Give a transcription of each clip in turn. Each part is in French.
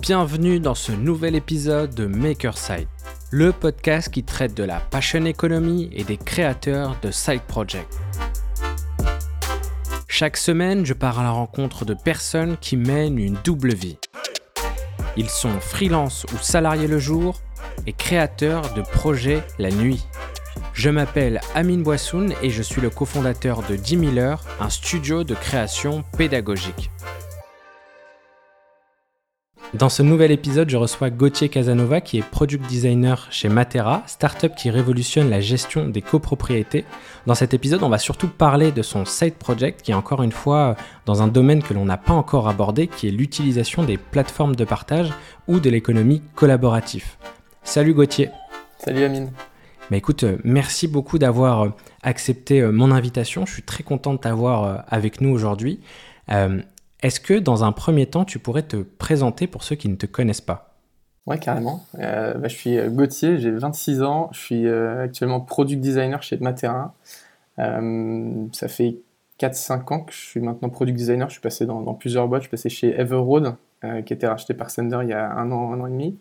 Bienvenue dans ce nouvel épisode de Makerside, le podcast qui traite de la passion economy et des créateurs de side projects. Chaque semaine, je pars à la rencontre de personnes qui mènent une double vie. Ils sont freelance ou salariés le jour et créateurs de projets la nuit. Je m'appelle Amine Boissoun et je suis le cofondateur de 10 000 heures, un studio de création pédagogique. Dans ce nouvel épisode, je reçois Gauthier Casanova qui est product designer chez Matera, startup qui révolutionne la gestion des copropriétés. Dans cet épisode, on va surtout parler de son side project qui est encore une fois dans un domaine que l'on n'a pas encore abordé, qui est l'utilisation des plateformes de partage ou de l'économie collaborative. Salut Gauthier. Salut Amine. Bah écoute, euh, merci beaucoup d'avoir euh, accepté euh, mon invitation. Je suis très content de t'avoir avec nous aujourd'hui. Est-ce que dans un premier temps, tu pourrais te présenter pour ceux qui ne te connaissent pas? Ouais, carrément. Euh, bah, je suis euh, Gauthier, j'ai 26 ans, je suis euh, actuellement product designer chez Matera. ça fait 4-5 ans que je suis maintenant product designer, je suis passé dans, plusieurs boîtes, je suis passé chez Everroad, qui était racheté par Sender il y a un an, un an et demi.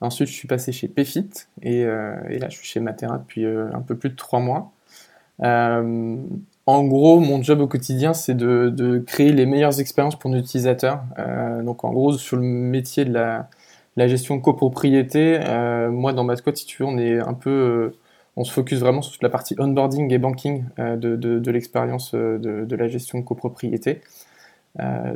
Ensuite, je suis passé chez Payfit, et, et là, je suis chez Matera depuis un peu plus de 3 mois. En gros, mon job au quotidien, c'est de, créer les meilleures expériences pour nos utilisateurs. Euh, donc, en gros, sur le métier de la, gestion de copropriété, euh, moi, dans ma squad, si tu veux, on est un peu, euh, on se focus vraiment sur la partie onboarding et banking de, l'expérience de, la gestion de copropriété.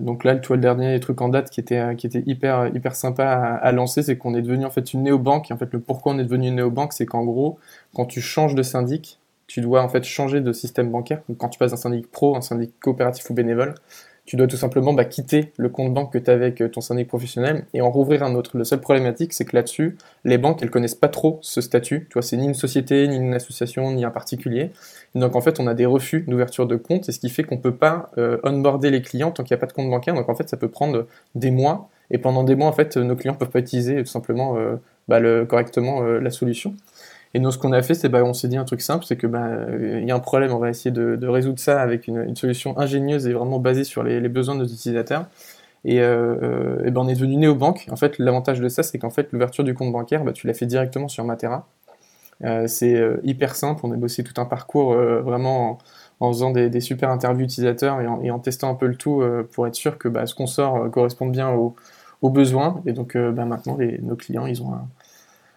donc là, tu vois, le dernier truc en date qui était, hyper, hyper sympa à, à lancer, c'est qu'on est devenu en fait une néobanque. Et en fait, le pourquoi on est devenu une néobanque, c'est qu'en gros, quand tu changes de syndic, tu dois en fait changer de système bancaire. quand tu passes d'un syndic pro, un syndic coopératif ou bénévole, tu dois tout simplement bah, quitter le compte banque que tu as avec euh, ton syndic professionnel et en rouvrir un autre. Le seul problématique, c'est que là-dessus, les banques, elles connaissent pas trop ce statut. Tu vois, c'est ni une société, ni une association, ni un particulier. donc en fait, on a des refus d'ouverture de compte et ce qui fait qu'on peut pas euh, onboarder les clients tant qu'il n'y a pas de compte bancaire. Donc en fait, ça peut prendre des mois et pendant des mois, en fait, nos clients peuvent pas utiliser tout simplement euh, bah, correctement la solution. Et nous, ce qu'on a fait, c'est bah, on s'est dit un truc simple, c'est que bah, y a un problème, on va essayer de, résoudre ça avec une, solution ingénieuse et vraiment basée sur les, besoins de nos utilisateurs. Et, euh, et ben on est devenu néobanque. En fait, l'avantage de ça, c'est qu'en fait, l'ouverture du compte bancaire, bah, tu l'as fait directement sur Matera. Euh, c'est euh, hyper simple. On a bossé tout un parcours euh, vraiment en, faisant des, super interviews utilisateurs et en, testant un peu le tout pour être sûr que bah, ce qu'on sort corresponde bien aux, besoins. Et donc, bah, maintenant, nos clients, ils ont un,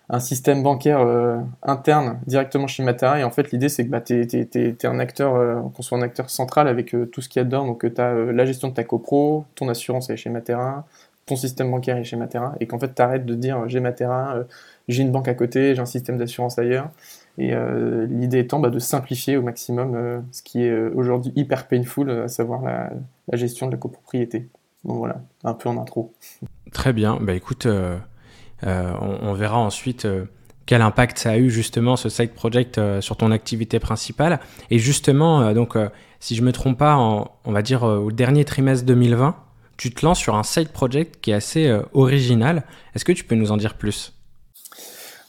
un système bancaire euh, interne directement chez Matera. Et en fait, l'idée, c'est que bah, tu es, un acteur, euh, qu'on soit un acteur central avec euh, tout ce qu'il y a dedans. Donc, tu as la gestion de ta copro, ton assurance est chez Matera, ton système bancaire est chez Matera. Et qu'en fait, tu arrêtes de dire j'ai Matera, j'ai une banque à côté, j'ai un système d'assurance ailleurs. Et l'idée étant bah, de simplifier au maximum ce qui est aujourd'hui hyper painful, à savoir la, la, gestion de la copropriété. Donc voilà, un peu en intro. Très bien. Bah écoute. Euh, on, verra ensuite euh, quel impact ça a eu justement ce side project euh, sur ton activité principale. Et justement, donc, si je me trompe pas, on va dire au dernier trimestre 2020, tu te lances sur un side project qui est assez original. Est-ce que tu peux nous en dire plus?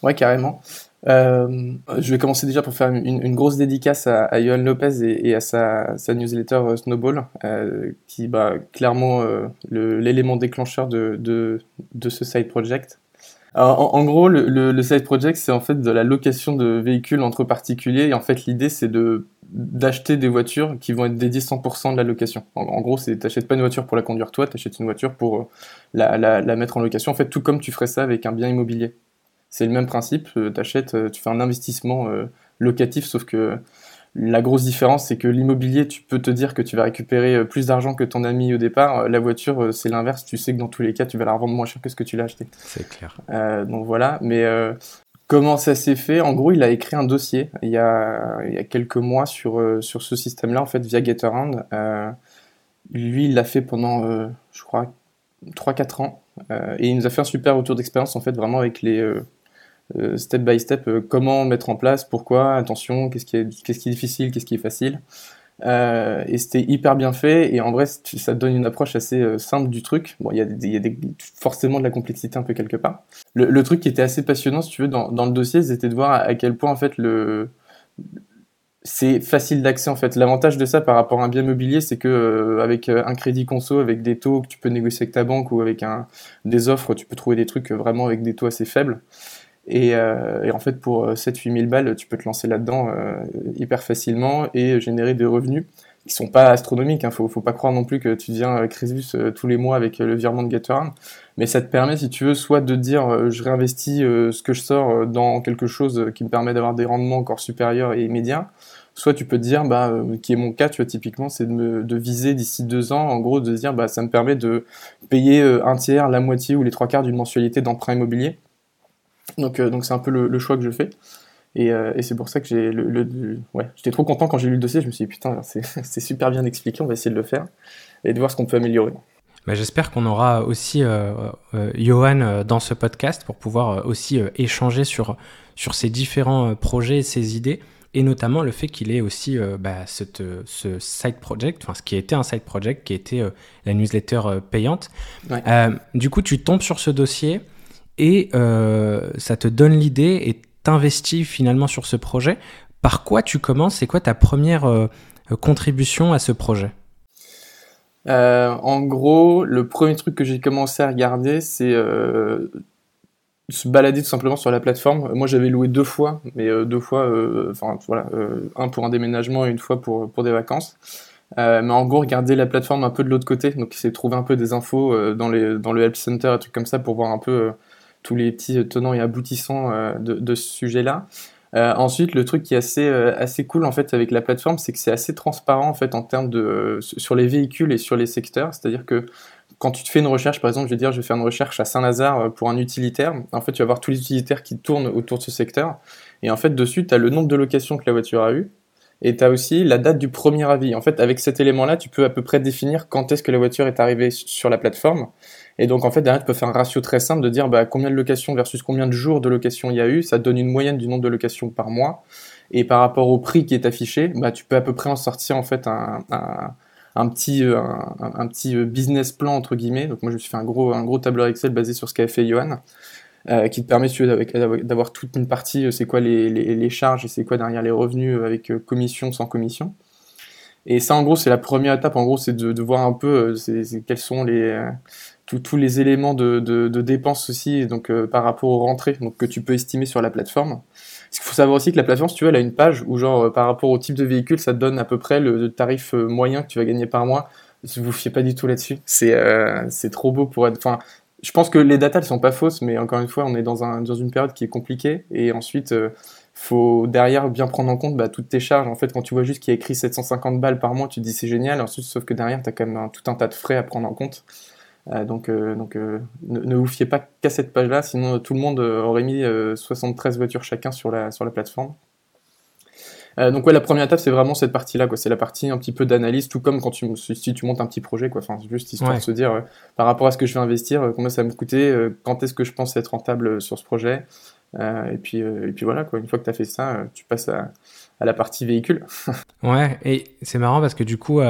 Ouais, carrément. je vais commencer déjà pour faire une, grosse dédicace à, Johan Lopez et, à sa, newsletter Snowball, qui bah, clairement l'élément déclencheur de, de, ce side project en, gros, le, side project, c'est en fait de la location de véhicules entre particuliers. Et en fait, l'idée, c'est de d'acheter des voitures qui vont être dédiées 100% de la location. En, gros, c'est t'achètes pas une voiture pour la conduire toi, t'achètes une voiture pour euh, la, mettre en location. En fait, tout comme tu ferais ça avec un bien immobilier. C'est le même principe. Euh, t'achètes, euh, tu fais un investissement locatif, sauf que la grosse différence, c'est que l'immobilier, tu peux te dire que tu vas récupérer euh, plus d'argent que ton ami au départ. Euh, la voiture, euh, c'est l'inverse. Tu sais que dans tous les cas, tu vas la revendre moins cher que ce que tu l'as acheté. C'est clair. donc voilà. Mais comment ça s'est fait? En gros, il a écrit un dossier il y a, il y a quelques mois sur, sur ce système-là, en fait, via GetAround. lui, il l'a fait pendant, je crois, 3-4 ans. et il nous a fait un super retour d'expérience, en fait, vraiment avec les step by step, euh, comment mettre en place, pourquoi, attention, qu'est-ce qui, est, difficile, qu'est-ce qui est facile. Euh, et c'était hyper bien fait et en vrai ça donne une approche assez simple du truc. Bon, il y a, forcément de la complexité un peu quelque part. Le, truc qui était assez passionnant, si tu veux, dans, le dossier, c'était de voir à, quel point en fait le c'est facile d'accès en fait. L'avantage de ça par rapport à un bien mobilier, c'est que euh, avec euh, un crédit conso, avec des taux que tu peux négocier avec ta banque ou avec des offres, tu peux trouver des trucs euh, vraiment avec des taux assez faibles. Et, en fait, pour 7-8 000 balles, tu peux te lancer là-dedans hyper facilement et générer des revenus qui sont pas astronomiques. Il hein. Faut, faut pas croire non plus que tu deviens Crésus tous les mois avec le virement de Gatorade. Mais ça te permet, si tu veux, soit de dire je réinvestis ce que je sors dans quelque chose qui me permet d'avoir des rendements encore supérieurs et immédiats, Soit tu peux te dire, bah, euh, qui est mon cas, tu vois, typiquement, c'est de, de viser d'ici deux ans, en gros, de dire, bah, ça me permet de payer euh, un tiers, la moitié ou les trois quarts d'une mensualité d'emprunt immobilier. Donc, euh, donc c'est un peu le, choix que je fais. Et, et c'est pour ça que j'ai le, ouais, j'étais trop content quand j'ai lu le dossier. Je me suis dit putain, c'est super bien expliqué. On va essayer de le faire et de voir ce qu'on peut améliorer. Bah, J'espère qu'on aura aussi euh, Johan dans ce podcast pour pouvoir aussi échanger sur, sur ces différents projets et ces idées et notamment le fait qu'il ait aussi euh, bah, cette, ce side project, enfin ce qui était un side project, qui était euh, la newsletter euh, payante. du coup, tu tombes sur ce dossier et ça te donne l'idée et t'investis finalement sur ce projet. Par quoi tu commences C'est quoi ta première contribution à ce projet? En gros, le premier truc que j'ai commencé à regarder, c'est se balader tout simplement sur la plateforme. Moi, j'avais loué deux fois, mais euh, deux fois, euh, enfin voilà, euh, un pour un déménagement et une fois pour, des vacances. mais en gros, regarder la plateforme un peu de l'autre côté, donc essayer de trouver un peu des infos dans le help center, un truc comme ça, pour voir un peu tous les petits tenants et aboutissants de, de, ce sujet-là. ensuite, le truc qui est assez, assez cool en fait avec la plateforme, c'est que c'est assez transparent en fait en termes de sur les véhicules et sur les secteurs. C'est-à-dire que quand tu te fais une recherche, par exemple, je vais dire, je vais faire une recherche à Saint-Lazare euh, pour un utilitaire. En fait, tu vas voir tous les utilitaires qui tournent autour de ce secteur. Et en fait, dessus, tu as le nombre de locations que la voiture a eu. Et tu as aussi la date du premier avis. En fait, avec cet élément-là, tu peux à peu près définir quand est-ce que la voiture est arrivée sur la plateforme. Et donc, en fait, derrière, tu peux faire un ratio très simple de dire bah, combien de locations versus combien de jours de location il y a eu. Ça te donne une moyenne du nombre de locations par mois. Et par rapport au prix qui est affiché, bah, tu peux à peu près en sortir en fait un, un petit, euh, un, petit euh, business plan entre guillemets. Donc moi je me suis fait un gros, un gros tableur Excel basé sur ce qu'a fait Johan. Euh, qui te permet d'avoir toute une partie, c'est quoi les, les, charges et c'est quoi derrière les revenus avec commission, sans commission. Et ça, en gros, c'est la première étape. En gros, c'est de, voir un peu quels sont les, tous les éléments de, de, dépenses aussi, donc par rapport aux rentrées, donc que tu peux estimer sur la plateforme. Il faut savoir aussi que la plateforme, si tu veux, elle a une page où, genre, euh, par rapport au type de véhicule, ça te donne à peu près le, tarif euh, moyen que tu vas gagner par mois. Je vous fiez pas du tout là-dessus. C'est euh, c'est trop beau pour être. Enfin, je pense que les datas, elles sont pas fausses, mais encore une fois, on est dans, un, dans une période qui est compliquée. Et ensuite, faut derrière bien prendre en compte bah, toutes tes charges. En fait, quand tu vois juste qu'il y a écrit 750 balles par mois, tu te dis c'est génial. Ensuite, sauf que derrière, tu as quand même tout un tas de frais à prendre en compte. Euh, donc, euh, donc euh, ne, vous fiez pas qu'à cette page-là, sinon tout le monde aurait mis 73 voitures chacun sur la, sur la plateforme. donc ouais, la première étape, c'est vraiment cette partie-là, quoi. C'est la partie un petit peu d'analyse, tout comme quand tu, si tu montes un petit projet, quoi. Enfin, juste histoire de se dire, par rapport à ce que je vais investir, combien ça va me coûter, quand est-ce que je pense être rentable sur ce projet. et puis, et puis voilà, quoi. Une fois que tu as fait ça, tu passes à, à, la partie véhicule. ouais, et c'est marrant parce que du coup,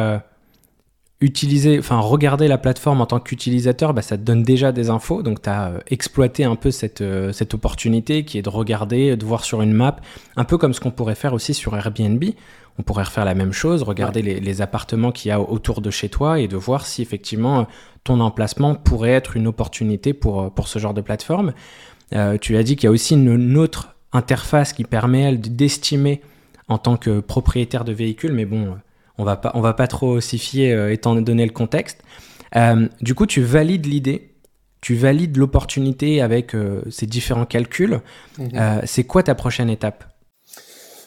utiliser, enfin regarder la plateforme en tant qu'utilisateur, bah, ça te donne déjà des infos. Donc tu as euh, exploité un peu cette, euh, cette opportunité qui est de regarder, de voir sur une map, un peu comme ce qu'on pourrait faire aussi sur Airbnb. On pourrait refaire la même chose, regarder les, appartements qu'il y a autour de chez toi et de voir si effectivement ton emplacement pourrait être une opportunité pour, euh, pour ce genre de plateforme. tu as dit qu'il y a aussi une, autre interface qui permet elle d'estimer en tant que propriétaire de véhicule, mais bon, on va pas, on va pas trop s'y fier euh, étant donné le contexte. Euh, du coup, tu valides l'idée, tu valides l'opportunité avec euh, ces différents calculs. Mhm. c'est quoi ta prochaine étape?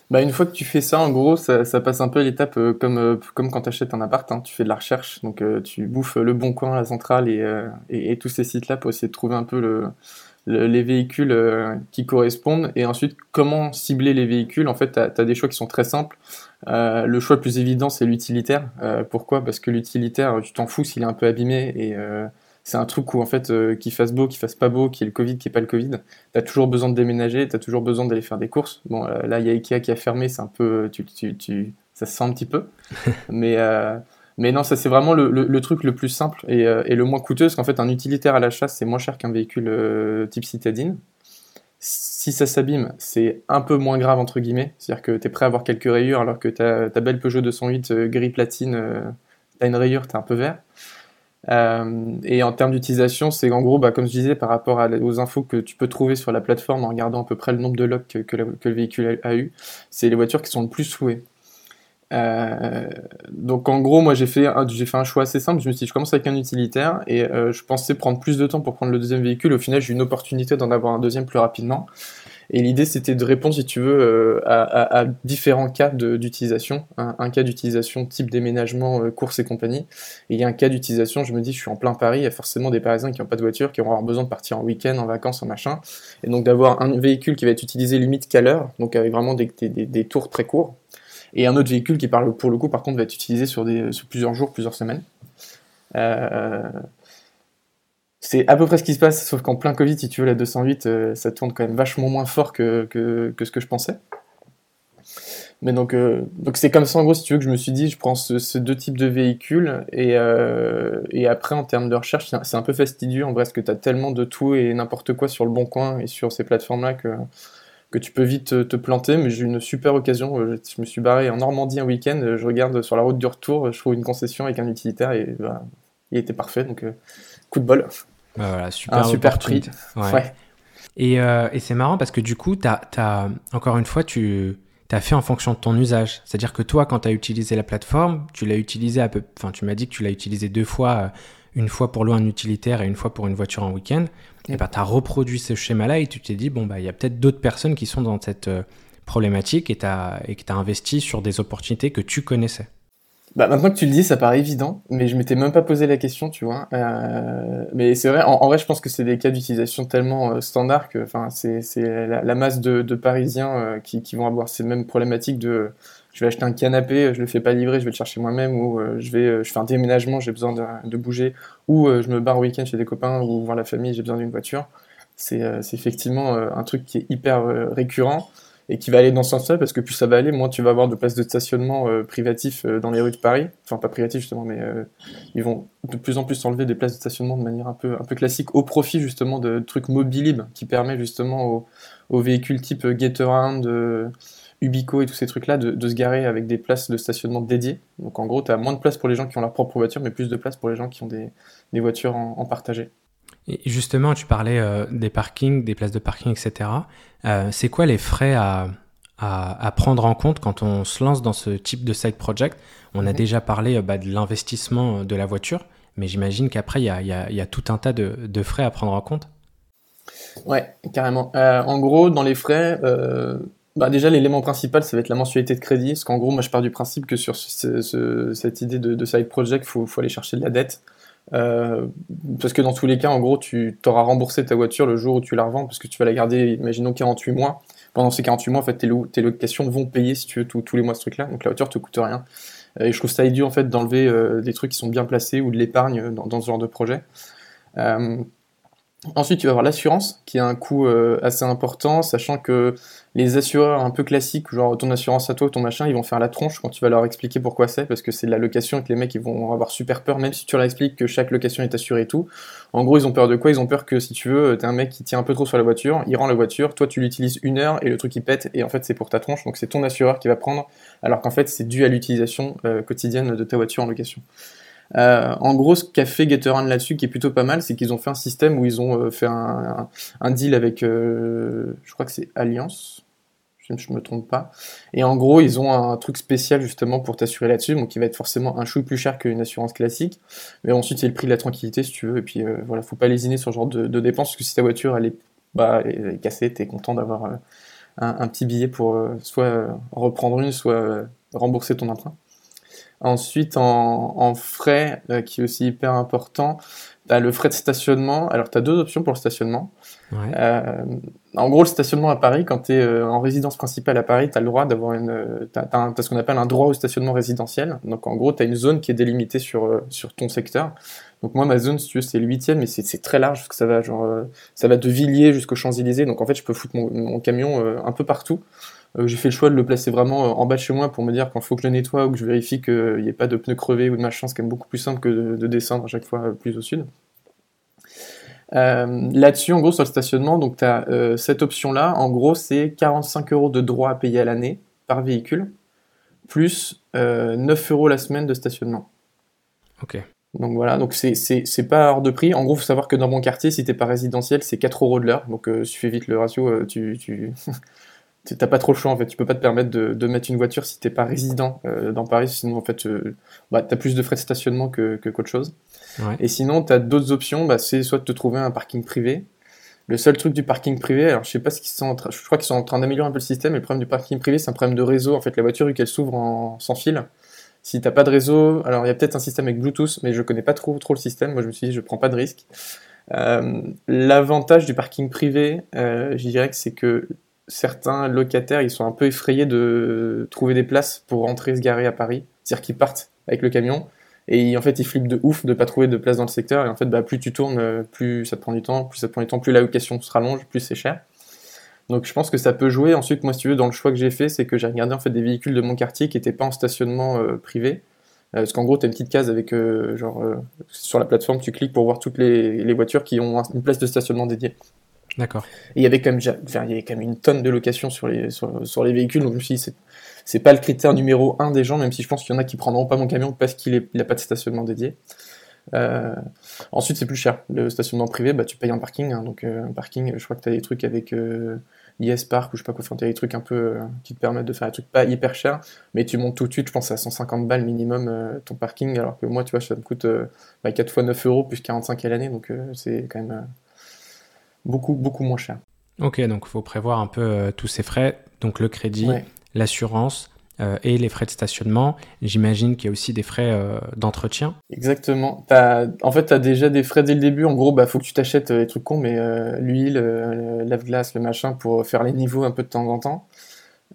Bah, une fois que tu fais ça, en gros, ça, passe un peu l'étape comme, comme quand tu achètes un appart. Hein. tu fais de la recherche, donc tu bouffes le bon coin, la centrale et, et tous ces sites-là pour essayer de trouver un peu le, les véhicules qui correspondent et ensuite comment cibler les véhicules? En fait, tu as, des choix qui sont très simples. Euh, le choix le plus évident, c'est l'utilitaire. Euh, pourquoi? Parce que l'utilitaire, tu t'en fous s'il est un peu abîmé et c'est un truc où en fait qu'il fasse beau, qu'il fasse pas beau, qu'il y ait le Covid, qu'il n'y ait pas le Covid, tu as toujours besoin de déménager, tu as toujours besoin d'aller faire des courses. Bon, là, il y a Ikea qui a fermé, c'est un peu. Tu, tu, tu, ça se sent un petit peu. Mais mais non, ça c'est vraiment le, truc le plus simple et, euh, le moins coûteux, parce qu'en fait un utilitaire à l'achat c'est moins cher qu'un véhicule euh, type citadine. Si ça s'abîme, c'est un peu moins grave, entre guillemets. C'est-à-dire que tu es prêt à avoir quelques rayures, alors que ta, belle Peugeot 208 euh, gris platine, euh, tu as une rayure, tu es un peu vert. Euh, et en termes d'utilisation, c'est en gros, bah, comme je disais, par rapport aux infos que tu peux trouver sur la plateforme en regardant à peu près le nombre de locks que, le véhicule a, eu, c'est les voitures qui sont le plus souhaitées. Euh, donc en gros, moi j'ai fait, fait un choix assez simple. Je me suis dit, je commence avec un utilitaire et euh, je pensais prendre plus de temps pour prendre le deuxième véhicule. Au final, j'ai eu une opportunité d'en avoir un deuxième plus rapidement. Et l'idée, c'était de répondre, si tu veux, euh, à, différents cas d'utilisation. Un, cas d'utilisation type déménagement, course et compagnie. Et il y a un cas d'utilisation, je me dis, je suis en plein Paris, il y a forcément des Parisiens qui n'ont pas de voiture, qui vont avoir besoin de partir en week-end, en vacances, en machin. Et donc d'avoir un véhicule qui va être utilisé limite qu'à l'heure, donc avec vraiment des, des tours très courts et un autre véhicule qui, pour le coup, par contre, va être utilisé sur, plusieurs jours, plusieurs semaines. Euh, c'est à peu près ce qui se passe, sauf qu'en plein Covid, si tu veux, la 208, euh, ça tourne quand même vachement moins fort que, ce que je pensais. Mais donc, euh, donc c'est comme ça, en gros, si tu veux, que je me suis dit, je prends ces deux types de véhicules, et, et après, en termes de recherche, c'est un peu fastidieux, en vrai, parce que tu as tellement de tout et n'importe quoi sur le bon coin et sur ces plateformes-là que que tu peux vite te, planter, mais j'ai eu une super occasion. Euh, je me suis barré en Normandie un week-end, euh, je regarde sur la route du retour, je trouve une concession avec un utilitaire et bah, il était parfait, donc euh, coup de bol. Bah voilà, super un super prix. Ouais. Et, et c'est marrant parce que du coup, as, as, encore une fois, tu as fait en fonction de ton usage. C'est-à-dire que toi, quand tu as utilisé la plateforme, tu l'as utilisé à peu. Enfin, tu m'as dit que tu l'as utilisé deux fois, une fois pour louer un utilitaire et une fois pour une voiture en week-end et bah, tu as reproduit ce schéma-là et tu t'es dit, bon, bah, il y a peut-être d'autres personnes qui sont dans cette euh, problématique et, que tu as investi sur des opportunités que tu connaissais. Bah, maintenant que tu le dis, ça paraît évident, mais je m'étais même pas posé la question, tu vois. Euh, mais c'est vrai, en, vrai, je pense que c'est des cas d'utilisation tellement euh, standards que c'est la, la, masse de, Parisiens qui, vont avoir ces mêmes problématiques de je vais acheter un canapé, je le fais pas livrer, je vais le chercher moi-même, ou euh, je vais, euh, fais un déménagement, j'ai besoin de, bouger, ou euh, je me barre au week-end chez des copains ou voir la famille, j'ai besoin d'une voiture. C'est effectivement un truc qui est hyper récurrent et qui va aller dans ce sens-là parce que plus ça va aller, moins tu vas avoir de places de stationnement privatifs dans les rues de Paris. Enfin, pas privatifs justement, mais ils vont de plus en plus enlever des places de stationnement de manière un peu, un peu classique au profit justement de trucs mobilib qui permet justement aux, aux véhicules type Getaround Ubico et tous ces trucs-là, de, se garer avec des places de stationnement dédiées. Donc en gros, tu as moins de place pour les gens qui ont leur propre voiture, mais plus de place pour les gens qui ont des, voitures en, partagé. Et justement, tu parlais euh, des parkings, des places de parking, etc. Euh, c'est quoi les frais à, à, prendre en compte quand on se lance dans ce type de side project? On a mhm. déjà parlé euh, bah, de l'investissement de la voiture, mais j'imagine qu'après, il y a, y, a, y a, tout un tas de, de, frais à prendre en compte. Ouais, carrément. en gros, dans les frais, bah déjà, l'élément principal, ça va être la mensualité de crédit. Parce qu'en gros, moi, je pars du principe que sur cette idée de, side project, il faut, aller chercher de la dette. Euh, parce que dans tous les cas, en gros, tu auras remboursé ta voiture le jour où tu la revends, parce que tu vas la garder, imaginons, 48 mois. Pendant ces 48 mois, en fait, tes, tes locations vont payer, si tu veux, tous les mois ce truc-là. Donc la voiture te coûte rien. Et je trouve ça idiot, en fait, d'enlever euh, des trucs qui sont bien placés ou de l'épargne dans, ce genre de projet. Euh, Ensuite, tu vas avoir l'assurance, qui a un coût euh, assez important, sachant que les assureurs un peu classiques, genre ton assurance à toi, ton machin, ils vont faire la tronche quand tu vas leur expliquer pourquoi c'est, parce que c'est de la location et que les mecs ils vont avoir super peur, même si tu leur expliques que chaque location est assurée et tout. En gros, ils ont peur de quoi? Ils ont peur que si tu veux, t'es un mec qui tient un peu trop sur la voiture, il rend la voiture, toi tu l'utilises une heure et le truc il pète, et en fait c'est pour ta tronche, donc c'est ton assureur qui va prendre, alors qu'en fait c'est dû à l'utilisation euh, quotidienne de ta voiture en location. Euh, en gros, ce qu'a fait Gatorade là-dessus, qui est plutôt pas mal, c'est qu'ils ont fait un système où ils ont euh, fait un, deal avec, euh, je crois que c'est Alliance, je ne me trompe pas. Et en gros, ils ont un truc spécial justement pour t'assurer là-dessus, donc qui va être forcément un chou plus cher qu'une assurance classique. Mais ensuite, c'est le prix de la tranquillité si tu veux. Et puis voilà, faut pas lésiner sur ce genre de, dépenses, parce que si ta voiture elle est, bah, elle est cassée, t'es content d'avoir un, petit billet pour soit reprendre une, soit rembourser ton emprunt. Ensuite, en, frais, euh, qui est aussi hyper important, tu as le frais de stationnement. Alors, tu as deux options pour le stationnement. Euh, en gros, le stationnement à Paris, quand tu es euh, en résidence principale à Paris, tu as le droit d'avoir une. Tu as, ce qu'on appelle un droit au stationnement résidentiel. Donc, en gros, tu as une zone qui est délimitée sur, sur ton secteur. Donc, moi, ma zone, si tu veux, c'est le huitième, mais c'est très large parce que ça va, genre, ça va de Villiers jusqu'aux Champs-Élysées. Donc, en fait, je peux foutre mon camion un peu partout. Euh, j'ai fait le choix de le placer vraiment euh, en bas de chez moi pour me dire quand il faut que je le nettoie ou que je vérifie qu'il n'y ait pas de pneus crevés ou de machin, c'est quand même beaucoup plus simple que de, descendre à chaque fois plus au sud. Là-dessus, en gros, sur le stationnement, donc tu as cette option-là. En gros, c'est 45 euros de droit à payer à l'année par véhicule, plus 9 euros la semaine de stationnement. Ok. Donc voilà, donc c'est pas hors de prix. En gros, il faut savoir que dans mon quartier, si t'es pas résidentiel, c'est 4 euros de l'heure. Donc euh, si tu fais vite le ratio, euh, tu, tu t'as pas trop le choix en fait. Tu peux pas te permettre de, de mettre une voiture si t'es pas résident euh, dans Paris, sinon en fait, euh, bah, t'as plus de frais de stationnement que qu'autre chose. Ouais. Et sinon, t'as d'autres options. Bah, c'est soit de te trouver un parking privé. Le seul truc du parking privé, alors je sais pas ce qu'ils sont en train, je crois qu'ils sont en train d'améliorer un peu le système. Mais le problème du parking privé, c'est un problème de réseau. En fait, la voiture, vu qu'elle s'ouvre en sans fil, si t'as pas de réseau, alors il y a peut-être un système avec Bluetooth, mais je connais pas trop, trop le système. Moi, je me suis dit, je prends pas de risque. Euh, L'avantage du parking privé, euh, je dirais que c'est que certains locataires, ils sont un peu effrayés de trouver des places pour rentrer se garer à Paris. C'est-à-dire qu'ils partent avec le camion et en fait, ils flippent de ouf de pas trouver de place dans le secteur. Et en fait, bah, plus tu tournes, plus ça te prend du temps, plus ça te prend du temps, plus la location se rallonge, plus c'est cher. Donc je pense que ça peut jouer. Ensuite, moi, si tu veux, dans le choix que j'ai fait, c'est que j'ai regardé en fait des véhicules de mon quartier qui n'étaient pas en stationnement euh, privé. Euh, parce qu'en gros, tu as une petite case avec, euh, genre, sur la plateforme, tu cliques pour voir toutes les voitures qui ont une place de stationnement dédiée. D'accord. Il y avait quand même, il y avait quand même une tonne de locations sur les, sur, les véhicules. Donc je me suis dit, c'est pas le critère numéro un des gens, même si je pense qu'il y en a qui prendront pas mon camion parce qu'il n'a pas de stationnement dédié. Euh, ensuite, c'est plus cher. Le stationnement privé, bah, tu payes un parking. Hein, donc, un parking, je crois que tu as des trucs avec Yes Park ou je sais pas quoi, faire des trucs un peu euh, qui te permettent de faire des trucs pas hyper chers, mais tu montes tout de suite, je pense à 150 balles minimum euh, ton parking, alors que moi, tu vois, ça me coûte 4 euh, bah, fois 9 euros plus 45 à l'année, donc c'est quand même beaucoup, beaucoup moins cher. Ok, donc il faut prévoir un peu tous ces frais, donc le crédit, l'assurance, euh, et les frais de stationnement. J'imagine qu'il y a aussi des frais euh, d'entretien. Exactement. As, en fait, tu as déjà des frais dès le début. En gros, bah faut que tu t'achètes euh, les trucs cons, mais l'huile, le lave-glace, le machin, pour faire les niveaux un peu de temps en temps.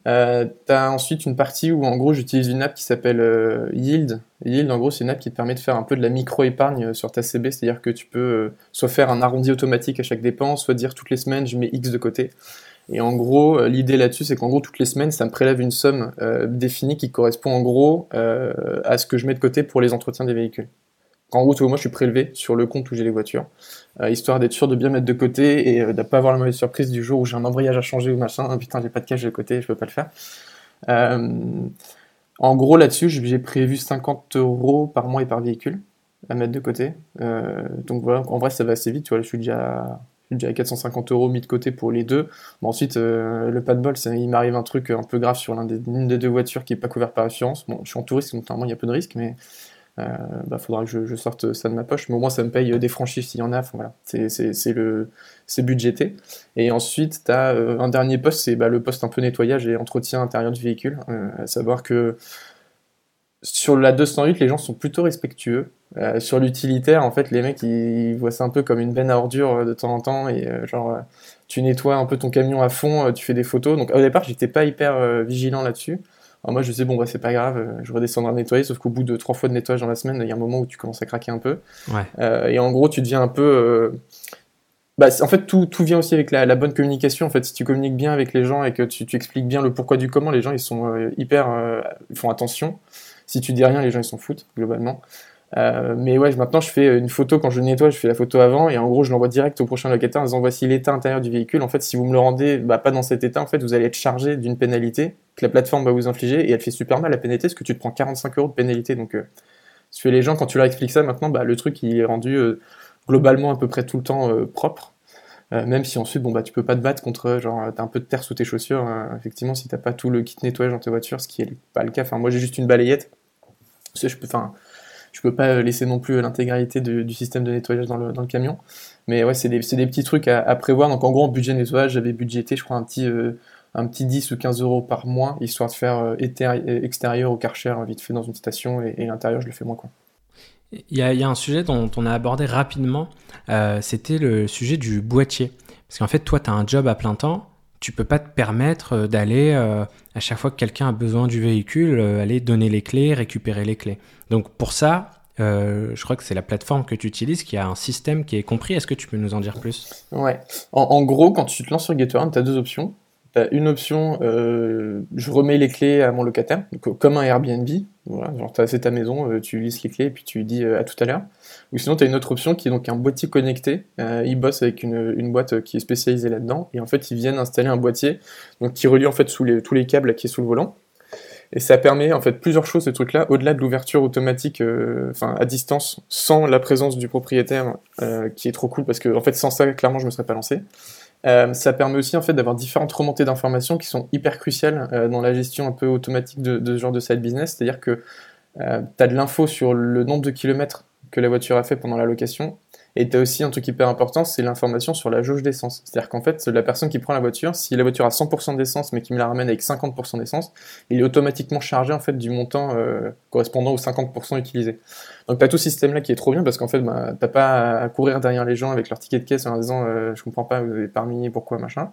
Euh, tu as ensuite une partie où en gros j'utilise une app qui s'appelle Yield. Yield en gros c'est une app qui te permet de faire un peu de la micro-épargne sur ta CB, c'est-à-dire que tu peux soit faire un arrondi automatique à chaque dépense, soit dire toutes les semaines je mets X de côté. Et en gros, euh, l'idée là-dessus, c'est qu'en gros, toutes les semaines, ça me prélève une somme euh, définie qui correspond en gros euh, à ce que je mets de côté pour les entretiens des véhicules. En gros, moi, je suis prélevé sur le compte où j'ai les voitures, histoire d'être sûr de bien mettre de côté et de ne pas avoir la mauvaise surprise du jour où j'ai un embrayage à changer ou machin. Ah, putain, j'ai pas de cash de côté, je peux pas le faire. en gros, là-dessus, j'ai prévu 50 euros par mois et par véhicule à mettre de côté. donc voilà, en vrai, ça va assez vite. Tu vois, je suis déjà déjà 450 euros mis de côté pour les deux. Bon, ensuite, euh, le pas de bol, il m'arrive un truc un peu grave sur l'une des, deux voitures qui n'est pas couvert par l'assurance. Bon, je suis en touriste, donc normalement, il y a peu de risques, mais il euh, bah, faudra que je, sorte ça de ma poche. Mais au moins, ça me paye des franchises s'il y en a. Voilà, c'est budgété. Et ensuite, tu as euh, un dernier poste, c'est bah, le poste un peu nettoyage et entretien intérieur du véhicule. à savoir que sur la 208, les gens sont plutôt respectueux. Euh, sur l'utilitaire, en fait, les mecs, ils, voient ça un peu comme une benne à ordures euh, de temps en temps. Et euh, genre, tu nettoies un peu ton camion à fond, tu fais des photos. Donc au départ, j'étais pas hyper vigilant là-dessus. Alors moi, je disais, bon, bah, c'est pas grave, je redescendrai nettoyer. Sauf qu'au bout de trois fois de nettoyage dans la semaine, il y a un moment où tu commences à craquer un peu. et en gros, tu deviens un peu. Bah, en fait, tout, tout, vient aussi avec la, bonne communication. En fait, si tu communiques bien avec les gens et que tu, tu expliques bien le pourquoi du comment, les gens ils sont hyper, ils font attention. Si tu dis rien, les gens ils s'en foutent globalement. Euh, mais ouais, maintenant je fais une photo quand je nettoie, je fais la photo avant et en gros je l'envoie direct au prochain locataire en disant voici l'état intérieur du véhicule. En fait, si vous me le rendez bah, pas dans cet état, en fait vous allez être chargé d'une pénalité que la plateforme va vous infliger et elle fait super mal la pénalité parce que tu te prends 45 euros de pénalité. Donc, euh, tu fais les gens quand tu leur expliques ça maintenant, bah, le truc il est rendu euh, globalement à peu près tout le temps propre. même si ensuite, bon, bah, tu peux pas te battre contre, genre, t'as un peu de terre sous tes chaussures. effectivement, si t'as pas tout le kit nettoyage dans ta voiture, ce qui est pas le cas. Enfin, moi, j'ai juste une balayette. je peux, enfin, je peux pas laisser non plus l'intégralité du système de nettoyage dans le, camion. Mais ouais, c'est des, petits trucs à, prévoir. Donc en gros, en budget nettoyage, j'avais budgété, je crois, un petit, euh, un petit 10 ou 15 euros par mois, histoire de faire euh, extérieur au Karcher vite fait dans une station, et, l'intérieur, je le fais moins. Quoi. Il y, a, un sujet dont on a abordé rapidement, euh, c'était le sujet du boîtier. Parce qu'en fait, toi, tu as un job à plein temps, tu peux pas te permettre d'aller, à chaque fois que quelqu'un a besoin du véhicule, aller donner les clés, récupérer les clés. Donc pour ça, euh, je crois que c'est la plateforme que tu utilises qui a un système qui est compris. Est-ce que tu peux nous en dire plus? Ouais. En, gros, quand tu te lances sur GetAround, tu as deux options. tu une option, je remets les clés à mon locataire, comme un Airbnb. Voilà, c'est ta maison, tu lisses les clés et puis tu dis à tout à l'heure. Ou sinon, tu as une autre option qui est donc un boîtier connecté. ils bossent avec une, une, boîte qui est spécialisée là-dedans. Et en fait, ils viennent installer un boîtier donc, qui relie en fait sous les, tous les câbles qui est sous le volant. Et ça permet en fait plusieurs choses, ce truc-là, au-delà de l'ouverture automatique, euh, enfin à distance, sans la présence du propriétaire, euh, qui est trop cool parce que en fait sans ça, clairement, je me serais pas lancé. Euh, ça permet aussi en fait d'avoir différentes remontées d'informations qui sont hyper cruciales dans la gestion un peu automatique de, de ce genre de side business. C'est-à-dire que tu as de l'info sur le nombre de kilomètres que la voiture a fait pendant la location, et tu as aussi un truc hyper important, c'est l'information sur la jauge d'essence. C'est-à-dire qu'en fait, la personne qui prend la voiture, si la voiture a 100% d'essence mais qui me la ramène avec 50% d'essence, il est automatiquement chargé en fait du montant euh, correspondant aux 50% utilisés. Donc tu as tout ce système-là qui est trop bien parce qu'en fait, bah, t'as pas à courir derrière les gens avec leur ticket de caisse en disant euh, je comprends pas, vous avez permis, pourquoi, machin.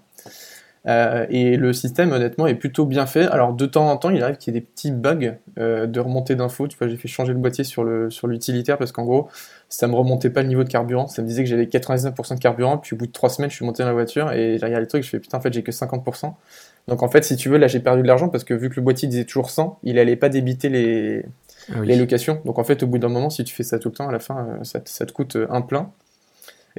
Euh, et le système, honnêtement, est plutôt bien fait. Alors, de temps en temps, il arrive qu'il y ait des petits bugs euh, de remontée d'infos. Tu vois, j'ai fait changer le boîtier sur le sur l'utilitaire parce qu'en gros, ça me remontait pas le niveau de carburant. Ça me disait que j'avais 99% de carburant. Puis au bout de 3 semaines, je suis monté dans la voiture et j'ai regardé les trucs. Je fais putain, en fait, j'ai que 50%. Donc en fait, si tu veux, là, j'ai perdu de l'argent parce que vu que le boîtier disait toujours 100, il allait pas débiter les ah les locations. Donc en fait, au bout d'un moment, si tu fais ça tout le temps, à la fin, euh, ça, ça te coûte un plein.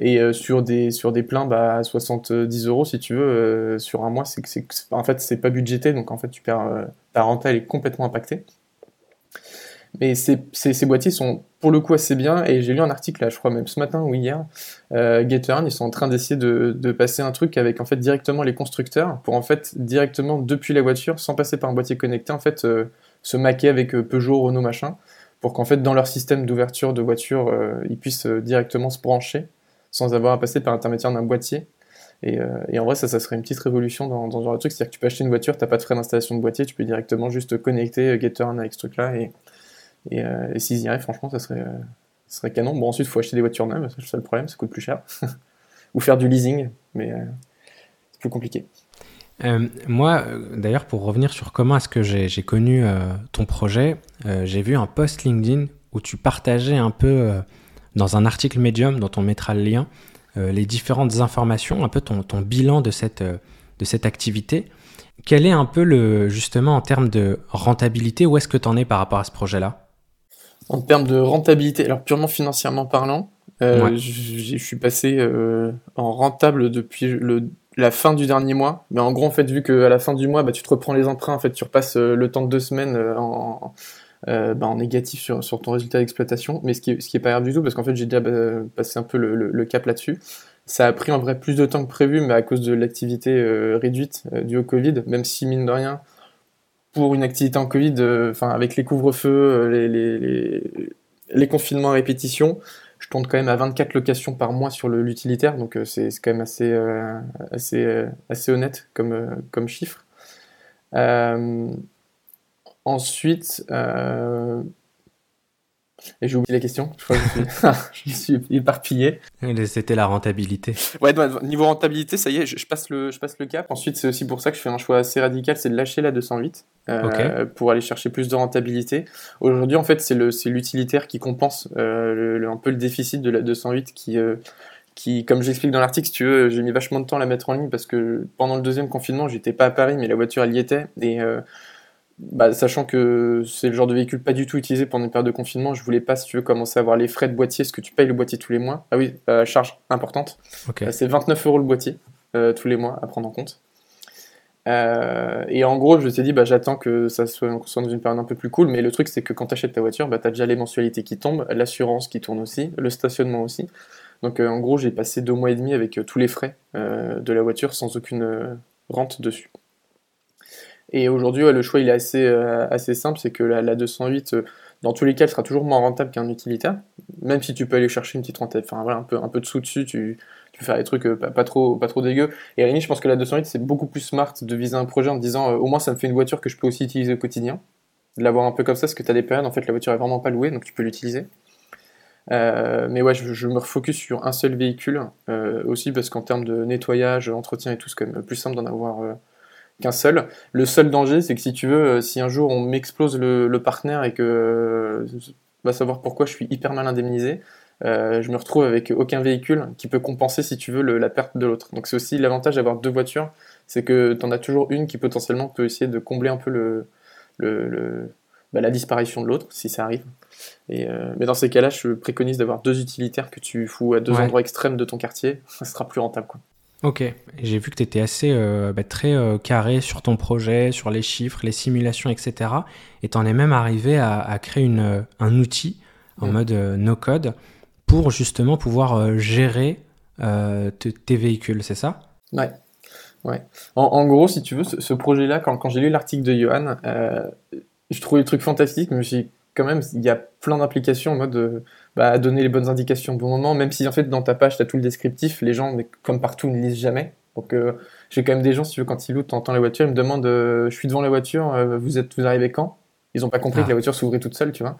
Et euh, sur des sur des pleins bah, 70 euros si tu veux euh, sur un mois, c'est en fait c'est pas budgété donc en fait tu perds euh, ta renta elle est complètement impactée. Mais ces, ces, boîtiers sont pour le coup assez bien et j'ai lu un article là, je crois même ce matin ou hier, euh, ils sont en train d'essayer de, de, passer un truc avec en fait directement les constructeurs pour en fait directement depuis la voiture sans passer par un boîtier connecté en fait se maquer avec Peugeot, Renault machin pour qu'en fait dans leur système d'ouverture de voiture ils puissent directement se brancher sans avoir à passer par l'intermédiaire d'un boîtier. Et, euh, et, en vrai, ça, ça serait une petite révolution dans, dans ce genre de truc. C'est-à-dire que tu peux acheter une voiture, tu n'as pas de frais d'installation de boîtier, tu peux directement juste connecter euh, GetTurn avec ce truc-là. Et, et, euh, s'ils y arrivent, franchement, ça serait, ça serait canon. Bon, ensuite, il faut acheter des voitures neuves, c'est le problème, ça coûte plus cher. Ou faire du leasing, mais c'est plus compliqué. Euh, moi, d'ailleurs, pour revenir sur comment est-ce que j'ai connu euh, ton projet, euh, j'ai vu un post LinkedIn où tu partageais un peu dans un article Medium dont on mettra le lien, euh, les différentes informations, un peu ton, ton bilan de cette, euh, de cette activité. Quel est un peu le, justement en termes de rentabilité, où est-ce que tu en es par rapport à ce projet-là? En termes de rentabilité, alors purement financièrement parlant, euh, je suis passé en rentable depuis le, la fin du dernier mois. Mais en gros, en fait, vu qu'à la fin du mois, bah, tu te reprends les emprunts, en fait, tu repasses le temps de deux semaines en, euh, bah, en négatif sur, ton résultat d'exploitation, mais ce qui, est, ce qui est pas grave du tout, parce qu'en fait j'ai déjà bah, passé un peu le, cap là-dessus. Ça a pris en vrai plus de temps que prévu, mais à cause de l'activité euh, réduite euh, due au Covid, même si mine de rien, pour une activité en Covid, avec les couvre-feux, les, les, les, les, confinements à répétition, je tourne quand même à 24 locations par mois sur l'utilitaire, donc c'est quand même assez, assez, assez honnête comme, comme chiffre. Ensuite, euh... et j'ai oublié la question. Je crois que je me suis, éparpillé. C'était la rentabilité. Ouais, niveau rentabilité, ça y est, je, passe le, je passe le cap. Ensuite, c'est aussi pour ça que je fais un choix assez radical, c'est de lâcher la 208 euh, pour aller chercher plus de rentabilité. Aujourd'hui, en fait, c'est l'utilitaire qui compense euh, un peu le déficit de la 208 qui euh, qui, comme j'explique dans l'article, si tu veux, j'ai mis vachement de temps à la mettre en ligne parce que pendant le deuxième confinement, j'étais pas à Paris, mais la voiture elle y était et euh, bah, sachant que c'est le genre de véhicule pas du tout utilisé pendant une période de confinement, je voulais pas, si tu veux, commencer à avoir les frais de boîtier, ce que tu payes le boîtier tous les mois. Ah oui, euh, charge importante. Euh, c'est 29 euros le boîtier euh, tous les mois à prendre en compte. et en gros, je t'ai dit, bah, j'attends que ça soit, dans une période un peu plus cool, mais le truc, c'est que quand tu achètes ta voiture, bah, tu as déjà les mensualités qui tombent, l'assurance qui tourne aussi, le stationnement aussi. Donc en gros, j'ai passé deux mois et demi avec tous les frais de la voiture sans aucune rente dessus. Et aujourd'hui, le choix il est assez, euh, assez simple, c'est que la, 208, euh, dans tous les cas, sera toujours moins rentable qu'un utilitaire, même si tu peux aller chercher une petite rentabilité, enfin voilà, un peu, un peu de sous dessus, tu, tu peux faire des trucs euh, pas, trop, pas trop dégueux. Et Rémi, je pense que la 208, c'est beaucoup plus smart de viser un projet en te disant, au moins ça me fait une voiture que je peux aussi utiliser au quotidien. De l'avoir un peu comme ça, parce que tu as des périodes, en fait, la voiture est vraiment pas louée, donc tu peux l'utiliser. mais ouais, je, me refocus sur un seul véhicule, aussi parce qu'en termes de nettoyage, entretien et tout, c'est quand même plus simple d'en avoir qu'un seul. Le seul danger, c'est que si tu veux, euh, si un jour on m'explose le, le, partenaire et que euh, va savoir pourquoi je suis hyper mal indemnisé, euh, je me retrouve avec aucun véhicule qui peut compenser, si tu veux, la perte de l'autre. Donc c'est aussi l'avantage d'avoir deux voitures, C'est que tu en as toujours une qui potentiellement peut essayer de combler un peu le, le, bah, la disparition de l'autre, si ça arrive. Et, euh, mais dans ces cas-là, je préconise d'avoir deux utilitaires que tu fous à deux endroits extrêmes de ton quartier. Ça sera plus rentable. Quoi. Ok, j'ai vu que tu étais assez euh, bah, très euh, carré sur ton projet, sur les chiffres, les simulations, etc. Et tu en es même arrivé à, créer une, un outil en mode no-code pour justement pouvoir gérer tes véhicules, c'est ça? Ouais. ouais. En, gros, si tu veux, ce, projet-là, quand, quand j'ai lu l'article de Johan, je trouvais le truc fantastique, mais je me suis quand même, il y a plein d'applications en mode euh, bah, donner les bonnes indications au bon moment, même si en fait dans ta page tu as tout le descriptif, les gens, comme partout, ne lisent jamais. Donc euh, j'ai quand même des gens, si tu veux, quand ils louent, t'entends la voiture, ils me demandent euh, Je suis devant la voiture, vous, êtes, vous arrivez quand? Ils n'ont pas compris ah. que la voiture s'ouvrait toute seule, tu vois.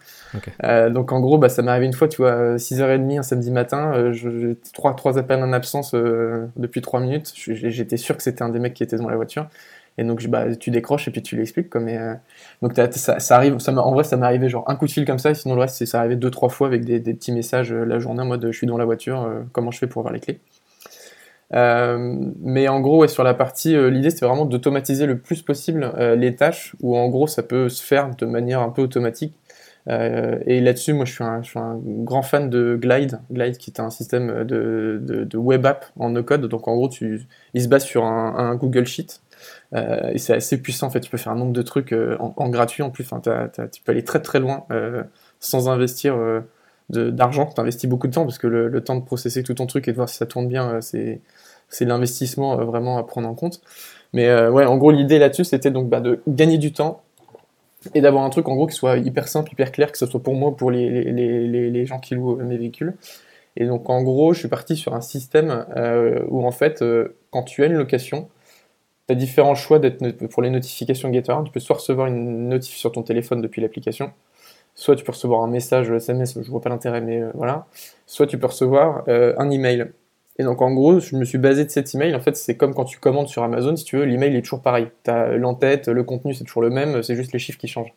donc en gros, bah, ça m'est arrivé une fois, tu vois, 6h30 un samedi matin, j'ai trois, trois appels en absence depuis 3 minutes. J'étais sûr que c'était un des mecs qui était devant la voiture. Et donc, bah, tu décroches et puis tu l'expliques. Comme, euh, donc, ça, arrive, en vrai, ça m'est arrivé genre un coup de fil comme ça. Sinon, le reste, c'est ça arrivé deux, trois fois avec des, petits messages euh, la journée en mode je suis dans la voiture, euh, comment je fais pour avoir les clés? mais en gros, sur la partie, l'idée c'était vraiment d'automatiser le plus possible les tâches où en gros ça peut se faire de manière un peu automatique. et là-dessus, moi je suis, un, grand fan de Glide, Glide qui est un système de, web app en no-code. Donc en gros, il se base sur un Google Sheet euh, et c'est assez puissant, en fait, tu peux faire un nombre de trucs euh, en, gratuit en plus, enfin, tu peux aller très très loin euh, sans investir d'argent, tu investis beaucoup de temps parce que le, temps de processer tout ton truc et de voir si ça tourne bien, c'est l'investissement vraiment à prendre en compte. Mais ouais, en gros, l'idée là-dessus, c'était donc bah, de gagner du temps et d'avoir un truc en gros qui soit hyper simple, hyper clair, que ce soit pour moi, pour les, les, les, les gens qui louent mes véhicules. Et donc en gros, je suis parti sur un système où en fait, quand tu as une location, tu as différents choix pour les notifications Getter. Tu peux soit recevoir une notif sur ton téléphone depuis l'application, soit tu peux recevoir un message SMS, je vois pas l'intérêt, mais euh, voilà. Soit tu peux recevoir euh, un email. Et donc en gros, je me suis basé de cet email. En fait, c'est comme quand tu commandes sur Amazon, si tu veux, l'email est toujours pareil. Tu as l'entête, le contenu, c'est toujours le même, c'est juste les chiffres qui changent.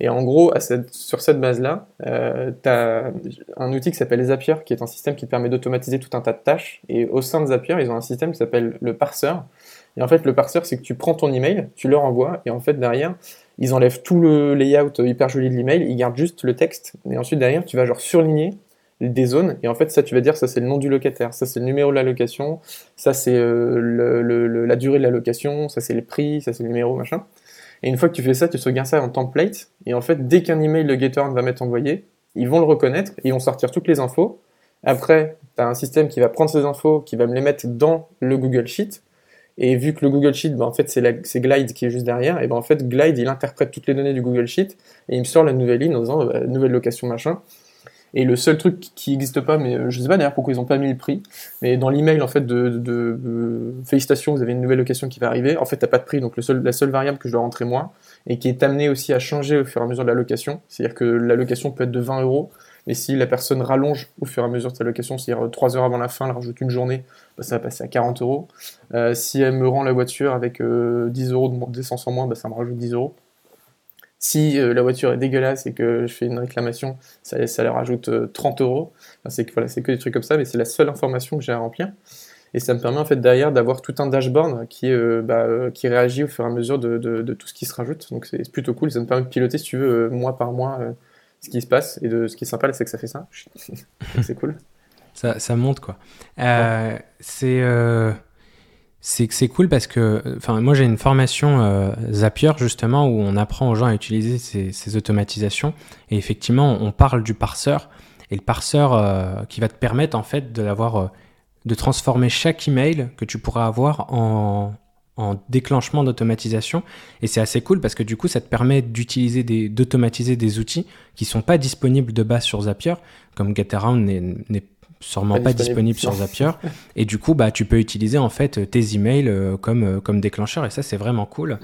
Et en gros, sur cette base-là, euh, tu as un outil qui s'appelle Zapier, qui est un système qui permet d'automatiser tout un tas de tâches. Et au sein de Zapier, ils ont un système qui s'appelle le parseur, et en fait, le parseur, c'est que tu prends ton email, tu leur envoies, et en fait, derrière, ils enlèvent tout le layout hyper joli de l'email, ils gardent juste le texte, et ensuite, derrière, tu vas genre surligner des zones, et en fait, ça, tu vas dire, ça, c'est le nom du locataire, ça, c'est le numéro de la location, ça, c'est euh, la durée de la location, ça, c'est le prix, ça, c'est le numéro, machin. Et une fois que tu fais ça, tu sauvegardes ça en template, et en fait, dès qu'un email, le getter va m'être envoyé, ils vont le reconnaître, ils vont sortir toutes les infos. Après, tu as un système qui va prendre ces infos, qui va me les mettre dans le Google Sheet, et vu que le Google Sheet, ben, en fait, c'est Glide qui est juste derrière, et ben, en fait, Glide, il interprète toutes les données du Google Sheet, et il me sort la nouvelle ligne en disant bah, nouvelle location machin. Et le seul truc qui n'existe pas, mais euh, je sais pas d'ailleurs pourquoi ils n'ont pas mis le prix, mais dans l'email en fait de, félicitations, vous avez une nouvelle location qui va arriver. En fait, t'as pas de prix, donc la seule variable que je dois rentrer moi, et qui est amenée aussi à changer au fur et à mesure de la location, c'est-à-dire que la location peut être de 20 euros, et si la personne rallonge au fur et à mesure de sa location, c'est-à-dire 3 heures avant la fin, elle rajoute une journée, bah, ça va passer à 40 euros. Euh, si elle me rend la voiture avec 10 euh, euros d'essence en moins, bah, ça me rajoute 10 euros. Si euh, la voiture est dégueulasse et que je fais une réclamation, ça, ça leur rajoute 30 euros. c'est que, des trucs comme ça, mais c'est la seule information que j'ai à remplir. Et ça me permet en fait derrière d'avoir tout un dashboard qui, bah, réagit au fur et à mesure de, de, tout ce qui se rajoute. Donc c'est plutôt cool. Ça me permet de piloter, si tu veux, mois par mois ce qui se passe. Et de, ce qui est sympa, c'est que ça fait ça. c'est cool. Ça, ça, monte, quoi. Euh, c'est. Euh, c'est cool parce que enfin moi j'ai une formation euh, Zapier justement où on apprend aux gens à utiliser ces, ces automatisations et effectivement on parle du parseur et le parseur euh, qui va te permettre en fait de l'avoir de transformer chaque email que tu pourras avoir en, en déclenchement d'automatisation. Et c'est assez cool parce que du coup, ça te permet d'utiliser des, d'automatiser des outils qui sont pas disponibles de base sur Zapier, comme GetAround n'est sûrement pas, disponible, sur Zapier. et du coup, bah, tu peux utiliser en fait tes emails euh, comme, euh, comme déclencheur et ça, c'est vraiment cool.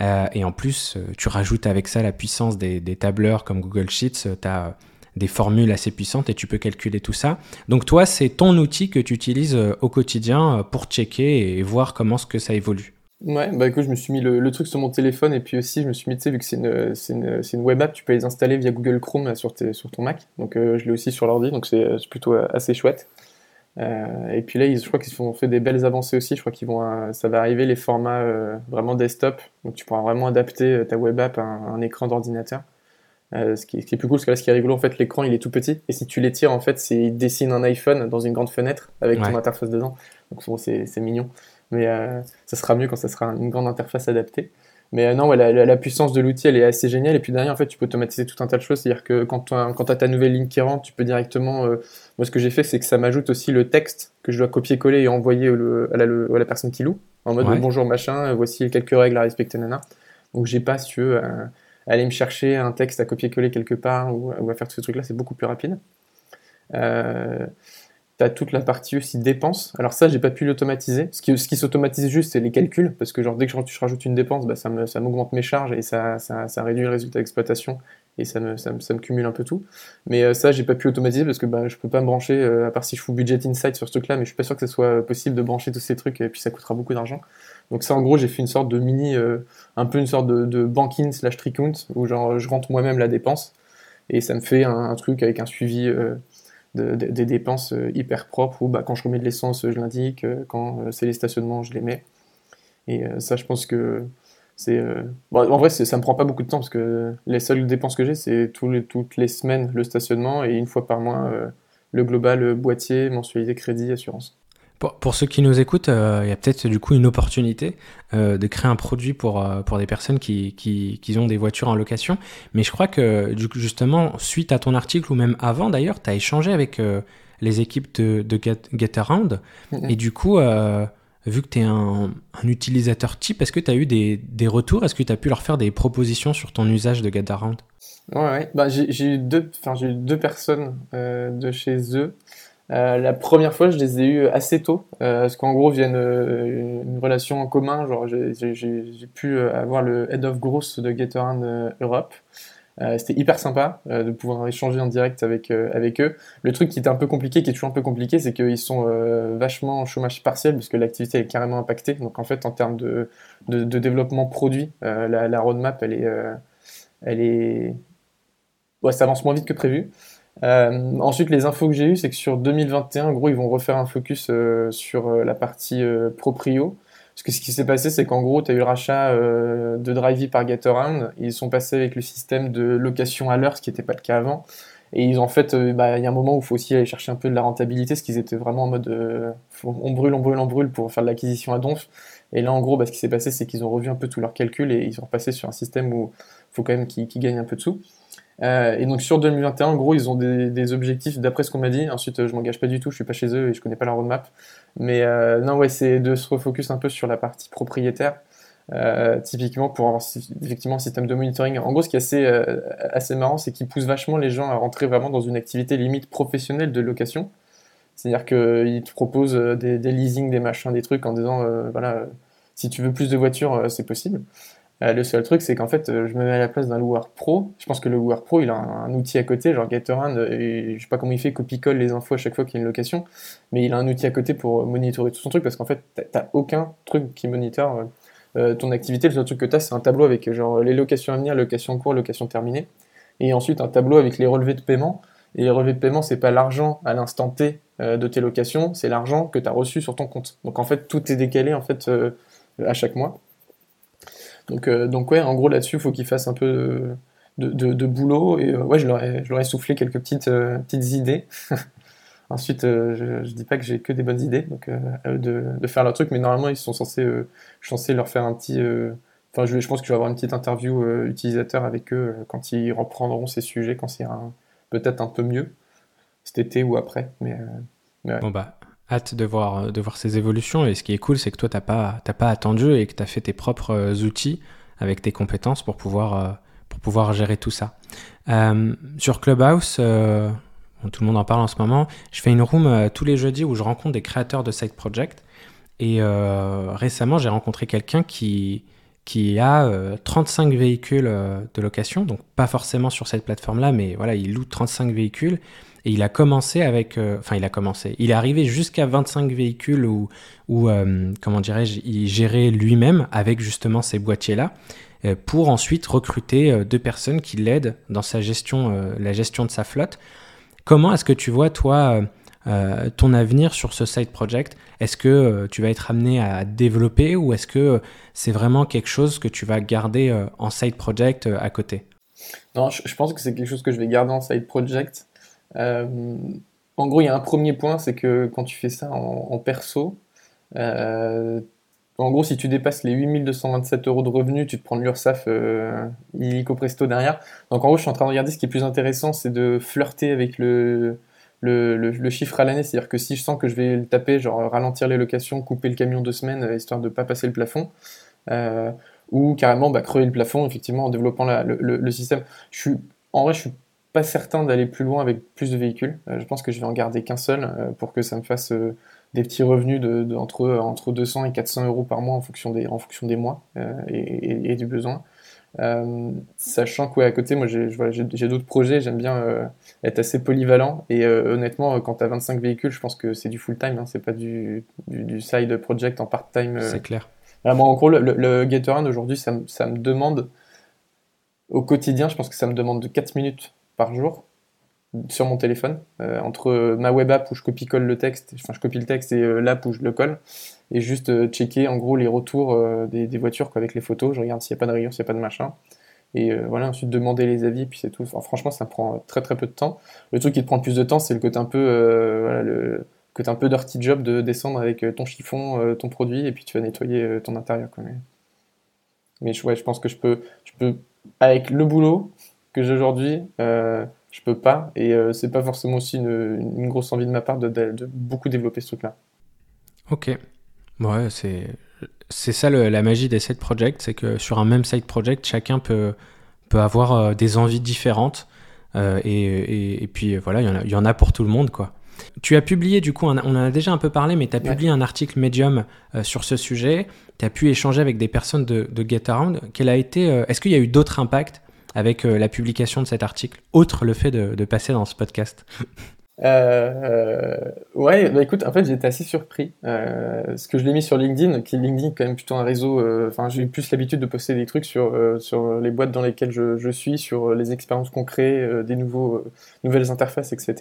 Euh, et en plus, tu rajoutes avec ça la puissance des, des tableurs comme Google Sheets. tu as des formules assez puissantes et tu peux calculer tout ça. Donc toi, c'est ton outil que tu utilises au quotidien pour checker et voir comment ce que ça évolue. Ouais, bah écoute, je me suis mis le, truc sur mon téléphone et puis aussi je me suis mis, tu sais, vu que c'est une, une, une, web app, tu peux les installer via Google Chrome sur, sur ton Mac. Donc euh, je l'ai aussi sur l'ordi, donc c'est plutôt assez chouette. et puis là, je crois qu'ils ont fait des belles avancées aussi. Je crois qu'ils vont, ça va arriver les formats vraiment desktop. Donc tu pourras vraiment adapter ta web app à un, écran d'ordinateur. ce, qui, est plus cool, parce que là, ce qui est rigolo, en fait, l'écran, il est tout petit. Et si tu l'étires, en fait, c'est, il dessine un iPhone dans une grande fenêtre avec ton interface dedans. Donc c'est mignon. Mais ça sera mieux quand ça sera une grande interface adaptée. Mais euh, non, la, puissance de l'outil, elle est assez géniale. Et puis derrière, en fait, tu peux automatiser tout un tas de choses. C'est-à-dire que quand tu as, ta nouvelle ligne qui rentre, tu peux directement. Euh, moi, ce que j'ai fait, c'est que ça m'ajoute aussi le texte que je dois copier-coller et envoyer à, la, personne qui loue. En mode bonjour machin, euh, voici quelques règles à respecter, nana. Donc, j'ai pas, si tu veux, aller me chercher un texte à copier-coller quelque part ou, à faire tout ce truc-là. C'est beaucoup plus rapide. Euh, tu as toute la partie aussi dépenses. Alors ça, j'ai pas pu l'automatiser. Ce qui, s'automatise juste, c'est les calculs, parce que genre dès que je, rajoute une dépense, bah, ça, me, ça m'augmente mes charges et ça, réduit le résultat d'exploitation et ça me, cumule un peu tout. Mais euh, ça, j'ai pas pu automatiser parce que bah, je peux pas me brancher, euh, à part si je fous Budget Insight sur ce truc-là, mais je suis pas sûr que ce soit possible de brancher tous ces trucs et puis ça coûtera beaucoup d'argent. Donc ça, en gros, j'ai fait une sorte de mini, euh, un peu une sorte de, de banking slash tricount où genre je rentre moi-même la dépense et ça me fait un truc avec un suivi des dépenses euh, hyper propres où bah, quand je remets de l'essence, je l'indique, euh, quand euh, c'est les stationnements, je les mets. Et ça, je pense que c'est. en vrai, ça me prend pas beaucoup de temps parce que les seules dépenses que j'ai, c'est toutes les semaines le stationnement et une fois par mois le global boîtier, mensualité, crédit, assurance. Pour, ceux qui nous écoutent, euh, il y a peut-être du coup une opportunité euh, de créer un produit pour, euh, pour des personnes qui, qui, qui, ont des voitures en location. Mais je crois que justement, suite à ton article ou même avant d'ailleurs, tu as échangé avec les équipes de, de Get, Around. Et du coup, vu que tu es un, un, utilisateur type, est-ce que tu as eu des, des retours? Est-ce que tu as pu leur faire des propositions sur ton usage de Get Around? Ouais, ouais. Bah, j'ai eu, deux, eu deux personnes de chez eux. Euh, la première fois, je les ai eus assez tôt, euh, parce qu'en gros, viennent euh, une relation en commun. Genre, j'ai pu avoir le head of growth de Gatorade Europe. C'était hyper sympa de pouvoir échanger en direct avec avec eux. Le truc qui était un peu compliqué, qui est toujours un peu compliqué, c'est qu'ils sont vachement en chômage partiel, puisque l'activité est carrément impactée. Donc en fait, en termes de, de, développement produit, la, la, roadmap, elle est elle est ouais, ça avance moins vite que prévu. Euh, ensuite, les infos que j'ai eues, c'est que sur 2021, en gros, ils vont refaire un focus euh, sur euh, la partie proprio. Parce que ce qui s'est passé, c'est qu'en gros, tu as eu le rachat de Drivey par Gatorand. Ils sont passés avec le système de location à l'heure, ce qui n'était pas le cas avant. Et ils ont fait, bah, il y a un moment où il faut aussi aller chercher un peu de la rentabilité, parce qu'ils étaient vraiment en mode on brûle, on brûle, on brûle pour faire de l'acquisition à donf. Et là, en gros, bah, ce qui s'est passé, c'est qu'ils ont revu un peu tous leurs calculs et ils sont repassés sur un système où il faut quand même qu'ils gagnent un peu de sous. Euh, et donc sur 2021, en gros, ils ont des, objectifs d'après ce qu'on m'a dit. Ensuite, euh, je m'engage pas du tout, je suis pas chez eux et je connais pas la roadmap. Mais euh, non, ouais, c'est de se refocus un peu sur la partie propriétaire. typiquement pour avoir effectivement un système de monitoring. En gros, ce qui est assez, assez marrant, c'est qu'ils poussent vachement les gens à rentrer vraiment dans une activité limite professionnelle de location. C'est-à-dire qu'ils te proposent des, des leasing, des machins, des trucs en disant, voilà, si tu veux plus de voitures, c'est possible. Euh, le seul truc, c'est qu'en fait, euh, je me mets à la place d'un loueur pro. Je pense que le loueur pro, il a un, outil à côté, genre Gatorand, et je sais pas comment il fait, copie-colle les infos à chaque fois qu'il y a une location, mais il a un outil à côté pour monitorer tout son truc, parce qu'en fait, t'as aucun truc qui monitore euh, ton activité. Le seul truc que tu as, c'est un tableau avec les locations à venir, locations en cours, locations terminées, et ensuite un tableau avec les relevés de paiement. Et les relevés de paiement, c'est pas l'argent à l'instant T de tes locations, c'est l'argent que tu as reçu sur ton compte. Donc en fait, tout est décalé en fait à chaque mois. Donc, euh, donc ouais, en gros là-dessus, il faut qu'ils fassent un peu de, de, boulot. Et euh, ouais, je leur, ai, je leur ai soufflé quelques petites, euh, petites idées. Ensuite, je, ne dis pas que j'ai que des bonnes idées, donc à eux de, de, faire leur truc, mais normalement ils sont censés, je suis censé leur faire un petit, enfin je, je, pense que je vais avoir une petite interview utilisateur avec eux quand ils reprendront ces sujets, quand c'est peut-être un peu mieux cet été ou après, mais, mais Bon bah hâte de voir, de voir ces évolutions. Et ce qui est cool, c'est que toi, tu n'as pas, pas attendu et que tu as fait tes propres euh, outils avec tes compétences pour pouvoir, euh, pour pouvoir gérer tout ça. Euh, sur Clubhouse, tout le monde en parle en ce moment, je fais une room tous les jeudis où je rencontre des créateurs de side project. Et récemment, j'ai rencontré quelqu'un qui, qui a 35 véhicules de location, donc pas forcément sur cette plateforme-là, mais voilà, il loue 35 véhicules et il a commencé avec, euh, enfin il a commencé, il est arrivé jusqu'à 25 véhicules où, euh, comment dirais-je, il gérait lui-même avec justement ces boîtiers-là euh, pour ensuite recruter deux personnes qui l'aident dans sa gestion, la gestion de sa flotte. Comment est-ce que tu vois toi ton avenir sur ce side project? Est-ce que tu vas être amené à développer ou est-ce que c'est vraiment quelque chose que tu vas garder en side project à côté? Non, je, pense que c'est quelque chose que je vais garder en side project. En gros, il y a un premier point, c'est que quand tu fais ça en, perso, en gros, si tu dépasses les 8227 euros de revenus, tu te prends l'URSAF euh, illico presto derrière. Donc en gros, je suis en train de regarder ce qui est plus intéressant, c'est de flirter avec le, chiffre à l'année. C'est-à-dire que si je sens que je vais le taper, genre ralentir les locations, couper le camion deux semaines, euh, histoire de ne pas passer le plafond, euh, ou carrément bah, crever le plafond, effectivement, en développant le, système. En vrai, je suis pas certain d'aller plus loin avec plus de véhicules. je pense que je vais en garder qu'un seul pour que ça me fasse des petits revenus de, entre, entre 200 et 400 euros par mois en fonction des, en fonction des mois euh, et, du besoin. Euh, sachant que à côté, moi j'ai d'autres projets, j'aime bien euh, être assez polyvalent et honnêtement, quand tu as 25 véhicules, je pense que c'est du full time, hein, c'est pas du, du, side project en part time. c'est clair. moi, en gros, le, le, Gatorade aujourd'hui, ça, ça, me demande au quotidien, je pense que ça me demande de 4 minutes par jour sur mon téléphone, euh, entre ma web app où je copie-colle le texte, enfin je copie le texte et euh, l'app où je le colle, et juste euh, checker en gros les retours des, voitures quoi, avec les photos, je regarde s'il n'y a pas de rayures, s'il n'y a pas de machin, et voilà, ensuite demander les avis, puis c'est tout. franchement, ça prend très très peu de temps. Le truc qui te prend le plus de temps, c'est le côté un peu, voilà, le côté un peu dirty job de descendre avec ton chiffon, ton produit, et puis tu vas nettoyer ton intérieur. Quoi. Mais, mais ouais, je pense que je peux, je peux, avec le boulot que j'ai aujourd'hui, je peux pas. Et euh, c'est pas forcément aussi une, grosse envie de ma part de, beaucoup développer ce truc-là. Ok. Ouais, c'est, c'est ça la magie des side projects, c'est que sur un même side project, chacun peut, peut avoir euh, des envies différentes. Euh, et, et, puis voilà, il y, en a, il y en a pour tout le monde, quoi. Tu as publié, du coup, on en a déjà un peu parlé, mais tu as publié un article Medium sur ce sujet. Tu as pu échanger avec des personnes de, de GetAround. Quel a été, est-ce qu'il y a eu d'autres impacts avec euh, la publication de cet article, outre le fait de, passer dans ce podcast euh, ouais, bah écoute, en fait j'étais assez surpris. Euh, parce que je l'ai mis sur LinkedIn, qui LinkedIn quand même plutôt un réseau. Euh, enfin, j'ai plus l'habitude de poster des trucs sur, sur les boîtes dans lesquelles je, je suis, sur les expériences qu'on crée, des nouveaux, nouvelles interfaces, etc.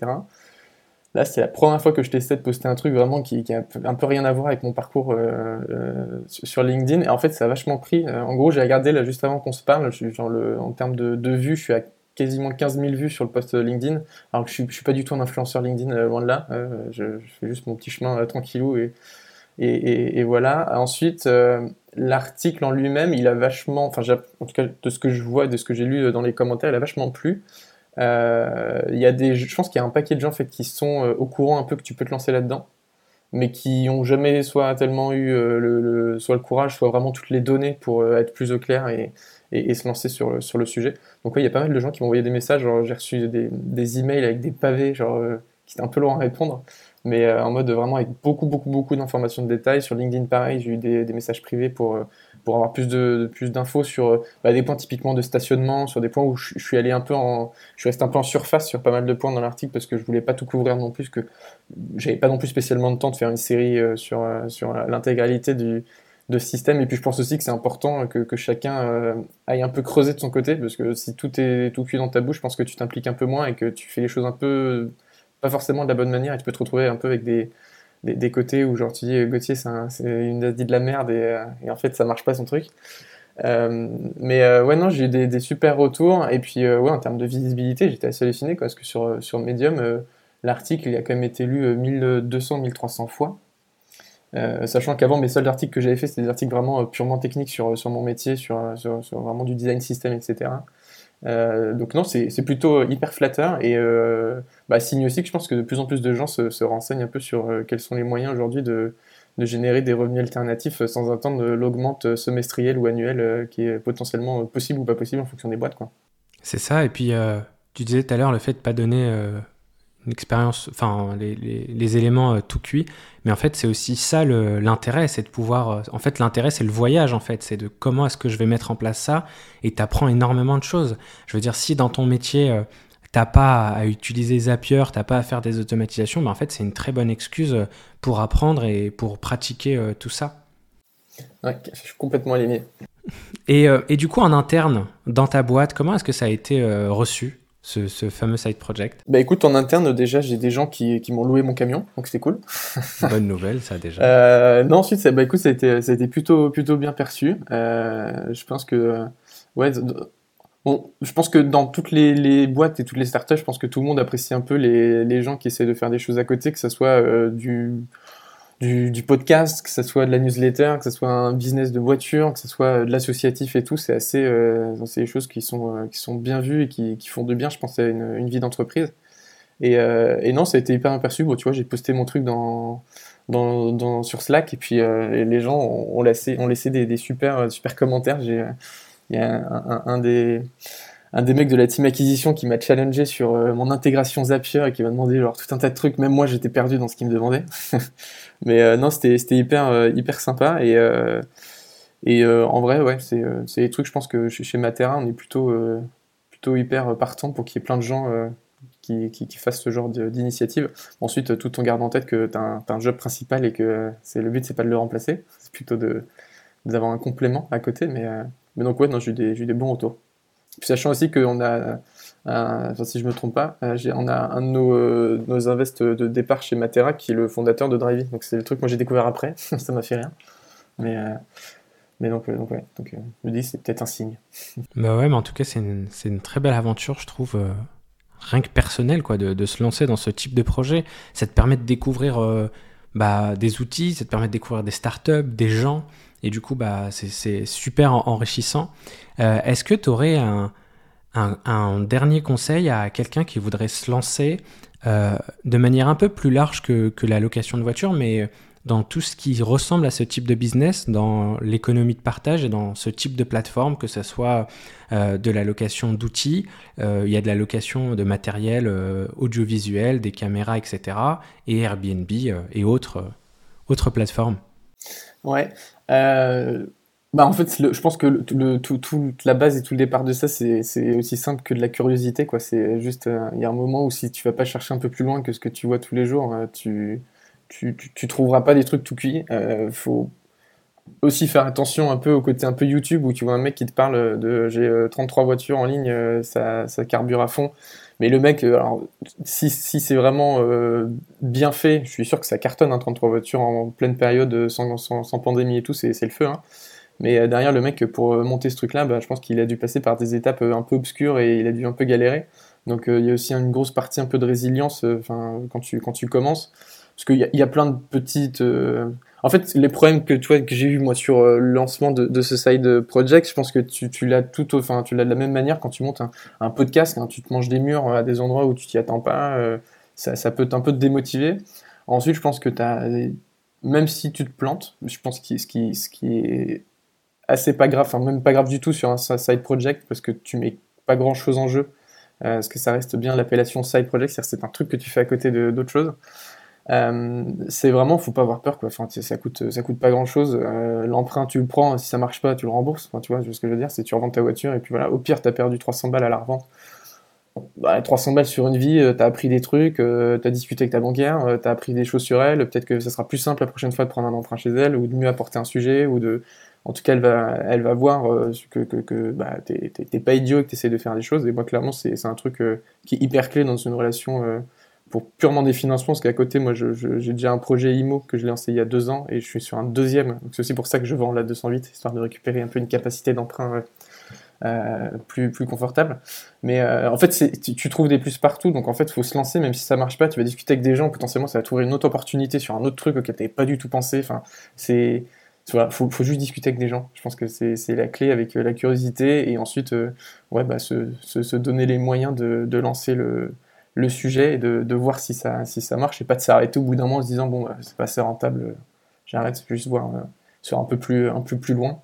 Là, c'est la première fois que je testais de poster un truc vraiment qui, qui, a un peu rien à voir avec mon parcours euh, euh, sur LinkedIn. Et en fait, ça a vachement pris. Euh, en gros, j'ai regardé là juste avant qu'on se parle, je en termes de, vues, je suis à quasiment 15 000 vues sur le post LinkedIn. Alors que je suis, je suis pas du tout un influenceur LinkedIn, loin de là. Je, fais juste mon petit chemin tranquillou et, et, et, voilà. Ensuite, l'article en lui-même, il a vachement, enfin, en tout cas, de ce que je vois, de ce que j'ai lu dans les commentaires, il a vachement plu. Euh, il y a des, je pense qu'il y a un paquet de gens en fait, qui sont euh, au courant un peu que tu peux te lancer là-dedans, mais qui ont jamais soit tellement eu euh, le, soit le courage, soit vraiment toutes les données pour être plus au clair et, et, se lancer sur, sur le sujet. Donc oui, il y a pas mal de gens qui m'ont envoyé des messages, j'ai reçu des, des, emails avec des pavés, genre qui étaient un peu long à répondre, mais en mode vraiment avec beaucoup beaucoup beaucoup d'informations de détails. Sur LinkedIn pareil, j'ai eu des, messages privés pour pour avoir plus de plus d'infos sur euh, bah, des points typiquement de stationnement, sur des points où je, suis allé un peu en, je suis resté un peu en surface sur pas mal de points dans l'article parce que je voulais pas tout couvrir non plus, que j'avais pas non plus spécialement de temps de faire une série euh, sur euh, sur l'intégralité du de ce système. Et puis je pense aussi que c'est important que, que chacun aille un peu creuser de son côté parce que si tout est tout cuit dans ta bouche, je pense que tu t'impliques un peu moins et que tu fais les choses un peu pas forcément de la bonne manière et tu peux te retrouver un peu avec des côtés où genre tu dis Gauthier c'est une dit de la merde euh, et, en fait ça marche pas son truc. Euh, mais euh, ouais non j'ai eu des, super retours et puis ouais en termes de visibilité j'étais assez halluciné parce que sur, sur Medium l'article il a quand même été lu 1200-1300 fois. sachant qu'avant mes seuls articles que j'avais fait c'était des articles vraiment purement techniques sur, mon métier, sur, sur, sur, vraiment du design system, etc. Euh, donc non, c'est plutôt hyper flatteur et euh, bah, signe aussi que je pense que de plus en plus de gens se, renseignent un peu sur euh, quels sont les moyens aujourd'hui de, générer des revenus alternatifs sans attendre l'augmente semestrielle ou annuelle qui est potentiellement possible ou pas possible en fonction des boîtes. C'est ça, et puis tu disais tout à l'heure le fait de pas donner expérience, enfin les, les, éléments euh, tout cuits. Mais en fait, c'est aussi ça l'intérêt, c'est de pouvoir. Euh, en fait, l'intérêt, c'est le voyage, en fait. C'est de comment est-ce que je vais mettre en place ça. Et tu apprends énormément de choses. Je veux dire, si dans ton métier, euh, t'as pas à utiliser Zapier, t'as pas à faire des automatisations, mais en fait, c'est une très bonne excuse pour apprendre et pour pratiquer tout ça. Ouais, je suis complètement aligné. Et, et, du coup, en interne, dans ta boîte, comment est-ce que ça a été reçu? Ce, ce, fameux side project Bah écoute, en interne, déjà, j'ai des gens qui, qui m'ont loué mon camion, donc c'était cool. Bonne nouvelle, ça déjà. Euh, non, ensuite, ça, bah écoute, ça a été, ça a été plutôt, plutôt bien perçu. Euh, je pense que, ouais, bon, je pense que dans toutes les, les, boîtes et toutes les startups, je pense que tout le monde apprécie un peu les, les gens qui essaient de faire des choses à côté, que ce soit euh, du du, podcast, que ce soit de la newsletter, que ce soit un business de voiture, que ce soit de l'associatif et tout, c'est assez, euh, c'est des choses qui sont, euh, qui sont bien vues et qui, qui, font de bien, je pense, à une, une vie d'entreprise. Et, euh, et, non, ça a été hyper aperçu. Tu vois, j'ai posté mon truc dans, dans, dans, sur Slack et puis euh, les gens ont, laissé, ont laissé des, super, super commentaires. Il y a un, des un des mecs de la team acquisition qui m'a challengé sur euh, mon intégration Zapier et qui m'a demandé genre tout un tas de trucs. Même moi, j'étais perdu dans ce qu'il me demandait. Mais euh, non, c'était hyper euh, hyper sympa et et en vrai, ouais, c'est des trucs. Je pense que chez, Matera, on est plutôt plutôt hyper partant pour qu'il y ait plein de gens qui, qui, fassent ce genre d'initiative. Ensuite, tout en gardant en tête que tu as, un job principal et que c'est le but, c'est pas de le remplacer, c'est plutôt d'avoir un complément à côté. Mais, mais donc, ouais, j'ai eu, eu des bons retours. Sachant aussi qu'on a, enfin, si je me trompe pas, euh, on a un de nos, euh, nos invests de départ chez Matera qui est le fondateur de Drivey. Donc c'est le truc que j'ai découvert après, ça m'a fait rien. Mais, euh, donc, donc, ouais, donc je me dis c'est peut-être un signe. Bah ouais, mais en tout cas c'est une, très belle aventure, je trouve, rien que personnel, quoi, de, se lancer dans ce type de projet. Ça te permet de découvrir bah, des outils, ça te permet de découvrir des startups, des gens. Et du coup, bah, c'est super enrichissant. Euh, Est-ce que tu aurais un, un, dernier conseil à quelqu'un qui voudrait se lancer euh, de manière un peu plus large que, la location de voiture, mais dans tout ce qui ressemble à ce type de business, dans l'économie de partage et dans ce type de plateforme, que ce soit euh, de la location d'outils, euh, il y a de la location de matériel audiovisuel, des caméras, etc., et Airbnb et autres, autres plateformes. Ouais. Bah en fait, je pense que le, tout, toute la base et tout le départ de ça, c'est aussi simple que de la curiosité. quoi. C'est juste, euh, il y a un moment où si tu vas pas chercher un peu plus loin que ce que tu vois tous les jours, euh, tu, tu, tu, trouveras pas des trucs tout cuits. Euh, faut aussi faire attention un peu au côté un peu YouTube où tu vois un mec qui te parle de j'ai 33 voitures en ligne, ça, ça carbure à fond. Mais le mec, alors, si, si c'est vraiment bien fait, je suis sûr que ça cartonne, hein, 33 voitures en pleine période, sans, sans, sans pandémie et tout, c'est le feu. Hein. Mais euh, derrière, le mec, pour monter ce truc-là, bah, je pense qu'il a dû passer par des étapes un peu obscures et il a dû un peu galérer. Donc euh, il y a aussi une grosse partie un peu de résilience quand, tu, quand tu commences. Parce qu'il y, y, a plein de petites en fait, les problèmes que, que j'ai eu moi sur euh, le lancement de, ce side project, je pense que tu, tu l'as tout, enfin, tu l'as de la même manière quand tu montes un, un podcast, quand tu te manges des murs à des endroits où tu t'y attends pas, euh, ça, ça, peut un peu te démotiver. Ensuite, je pense que as, même si tu te plantes, je pense que ce qui, ce qui est assez pas grave, enfin même pas grave du tout sur un side project parce que tu mets pas grand chose en jeu, euh, parce que ça reste bien l'appellation side project, c'est-à-dire c'est un truc que tu fais à côté d'autres choses. Euh, c'est vraiment, faut pas avoir peur, quoi. Enfin, ça coûte, ça coûte pas grand chose. Euh, L'emprunt, tu le prends, si ça marche pas, tu le rembourses. Tu vois, ce que je veux dire, c'est tu revends ta voiture et puis voilà. Au pire, t'as perdu 300 balles à la revente. Bah, 300 balles sur une vie, euh, t'as appris des trucs, t'as discuté avec ta banquière, t'as appris des choses sur elle. Peut-être que ça sera plus simple la prochaine fois de prendre un emprunt chez elle ou de mieux apporter un sujet ou de, en tout cas, elle va, voir euh, que, que, bah, t'es pas idiot et que t'essaies de faire des choses. Et moi, clairement, c'est un truc qui est hyper clé dans une relation pour purement des financements, parce qu'à côté, moi, j'ai déjà un projet IMO que je l'ai lancé il y a deux ans et je suis sur un deuxième. C'est aussi pour ça que je vends la 208, histoire de récupérer un peu une capacité d'emprunt euh, plus, confortable. Mais euh, en fait, tu, trouves des plus partout, donc en fait, il faut se lancer, même si ça marche pas, tu vas discuter avec des gens, potentiellement, ça va trouver une autre opportunité sur un autre truc auquel tu n'avais pas du tout pensé. Enfin, c'est. Voilà, faut, juste discuter avec des gens. Je pense que c'est la clé avec euh, la curiosité et ensuite, euh, ouais, bah, se, donner les moyens de, lancer le, sujet et de, voir si ça, si ça marche et pas de s'arrêter au bout d'un moment en se disant bon, bah, c'est pas assez rentable, j'arrête, juste voir euh, sur un peu plus, un peu plus loin.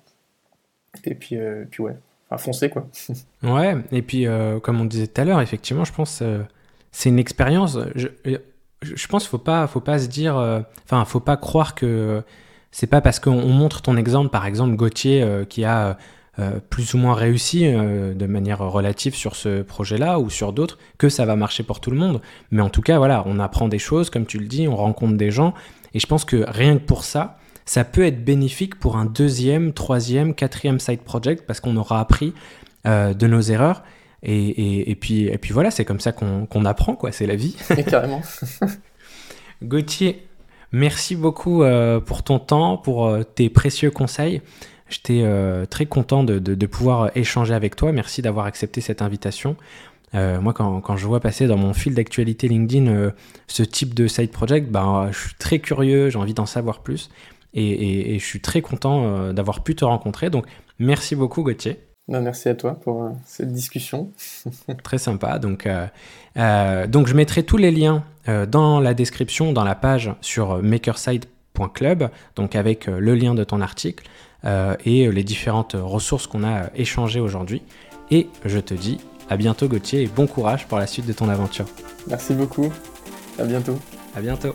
Et puis, euh, puis ouais, enfin, foncer quoi. ouais, et puis euh, comme on disait tout à l'heure, effectivement, je pense euh, c'est une expérience. Je, je pense faut pas, faut pas se dire, euh, enfin, faut pas croire que c'est pas parce qu'on montre ton exemple, par exemple Gauthier qui a euh, plus ou moins réussi euh, de manière relative sur ce projet-là ou sur d'autres, que ça va marcher pour tout le monde. Mais en tout cas, voilà, on apprend des choses, comme tu le dis, on rencontre des gens, et je pense que rien que pour ça, ça peut être bénéfique pour un deuxième, troisième, quatrième side project parce qu'on aura appris euh, de nos erreurs. Et, puis, et puis voilà, c'est comme ça qu'on apprend, quoi. C'est la vie. carrément. Gauthier, merci beaucoup euh, pour ton temps, pour euh, tes précieux conseils. J'étais euh, très content de, pouvoir échanger avec toi. Merci d'avoir accepté cette invitation. moi, quand, je vois passer dans mon fil d'actualité LinkedIn ce type de side project, ben, je suis très curieux, j'ai envie d'en savoir plus. Et, et, je suis très content d'avoir pu te rencontrer. Donc, merci beaucoup, Gauthier merci à toi pour euh, cette discussion. Très sympa. Donc, euh, euh, donc, je mettrai tous les liens dans la description, dans la page sur makerside.club, donc avec le lien de ton article et les différentes ressources qu'on a échangées aujourd'hui. Et je te dis à bientôt Gauthier et bon courage pour la suite de ton aventure. Merci beaucoup. À bientôt. À bientôt.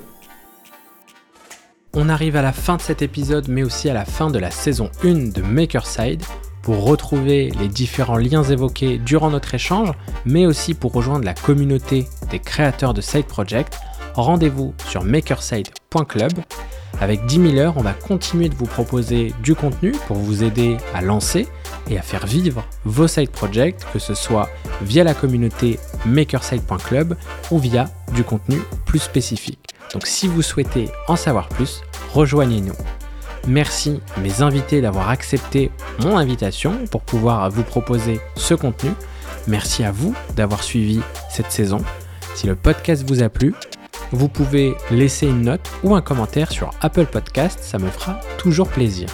On arrive à la fin de cet épisode, mais aussi à la fin de la saison 1 de Makerside. Pour retrouver les différents liens évoqués durant notre échange, mais aussi pour rejoindre la communauté des créateurs de Side Project, rendez-vous sur makerside.club. Avec 10 000 heures, on va continuer de vous proposer du contenu pour vous aider à lancer et à faire vivre vos side projects, que ce soit via la communauté makerside.club ou via du contenu plus spécifique. Donc si vous souhaitez en savoir plus, rejoignez-nous. Merci mes invités d'avoir accepté mon invitation pour pouvoir vous proposer ce contenu. Merci à vous d'avoir suivi cette saison. Si le podcast vous a plu, vous pouvez laisser une note ou un commentaire sur Apple Podcast, ça me fera toujours plaisir.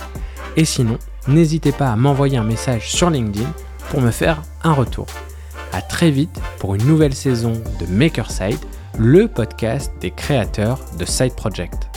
Et sinon, n'hésitez pas à m'envoyer un message sur LinkedIn pour me faire un retour. A très vite pour une nouvelle saison de Makerside, le podcast des créateurs de Side Project.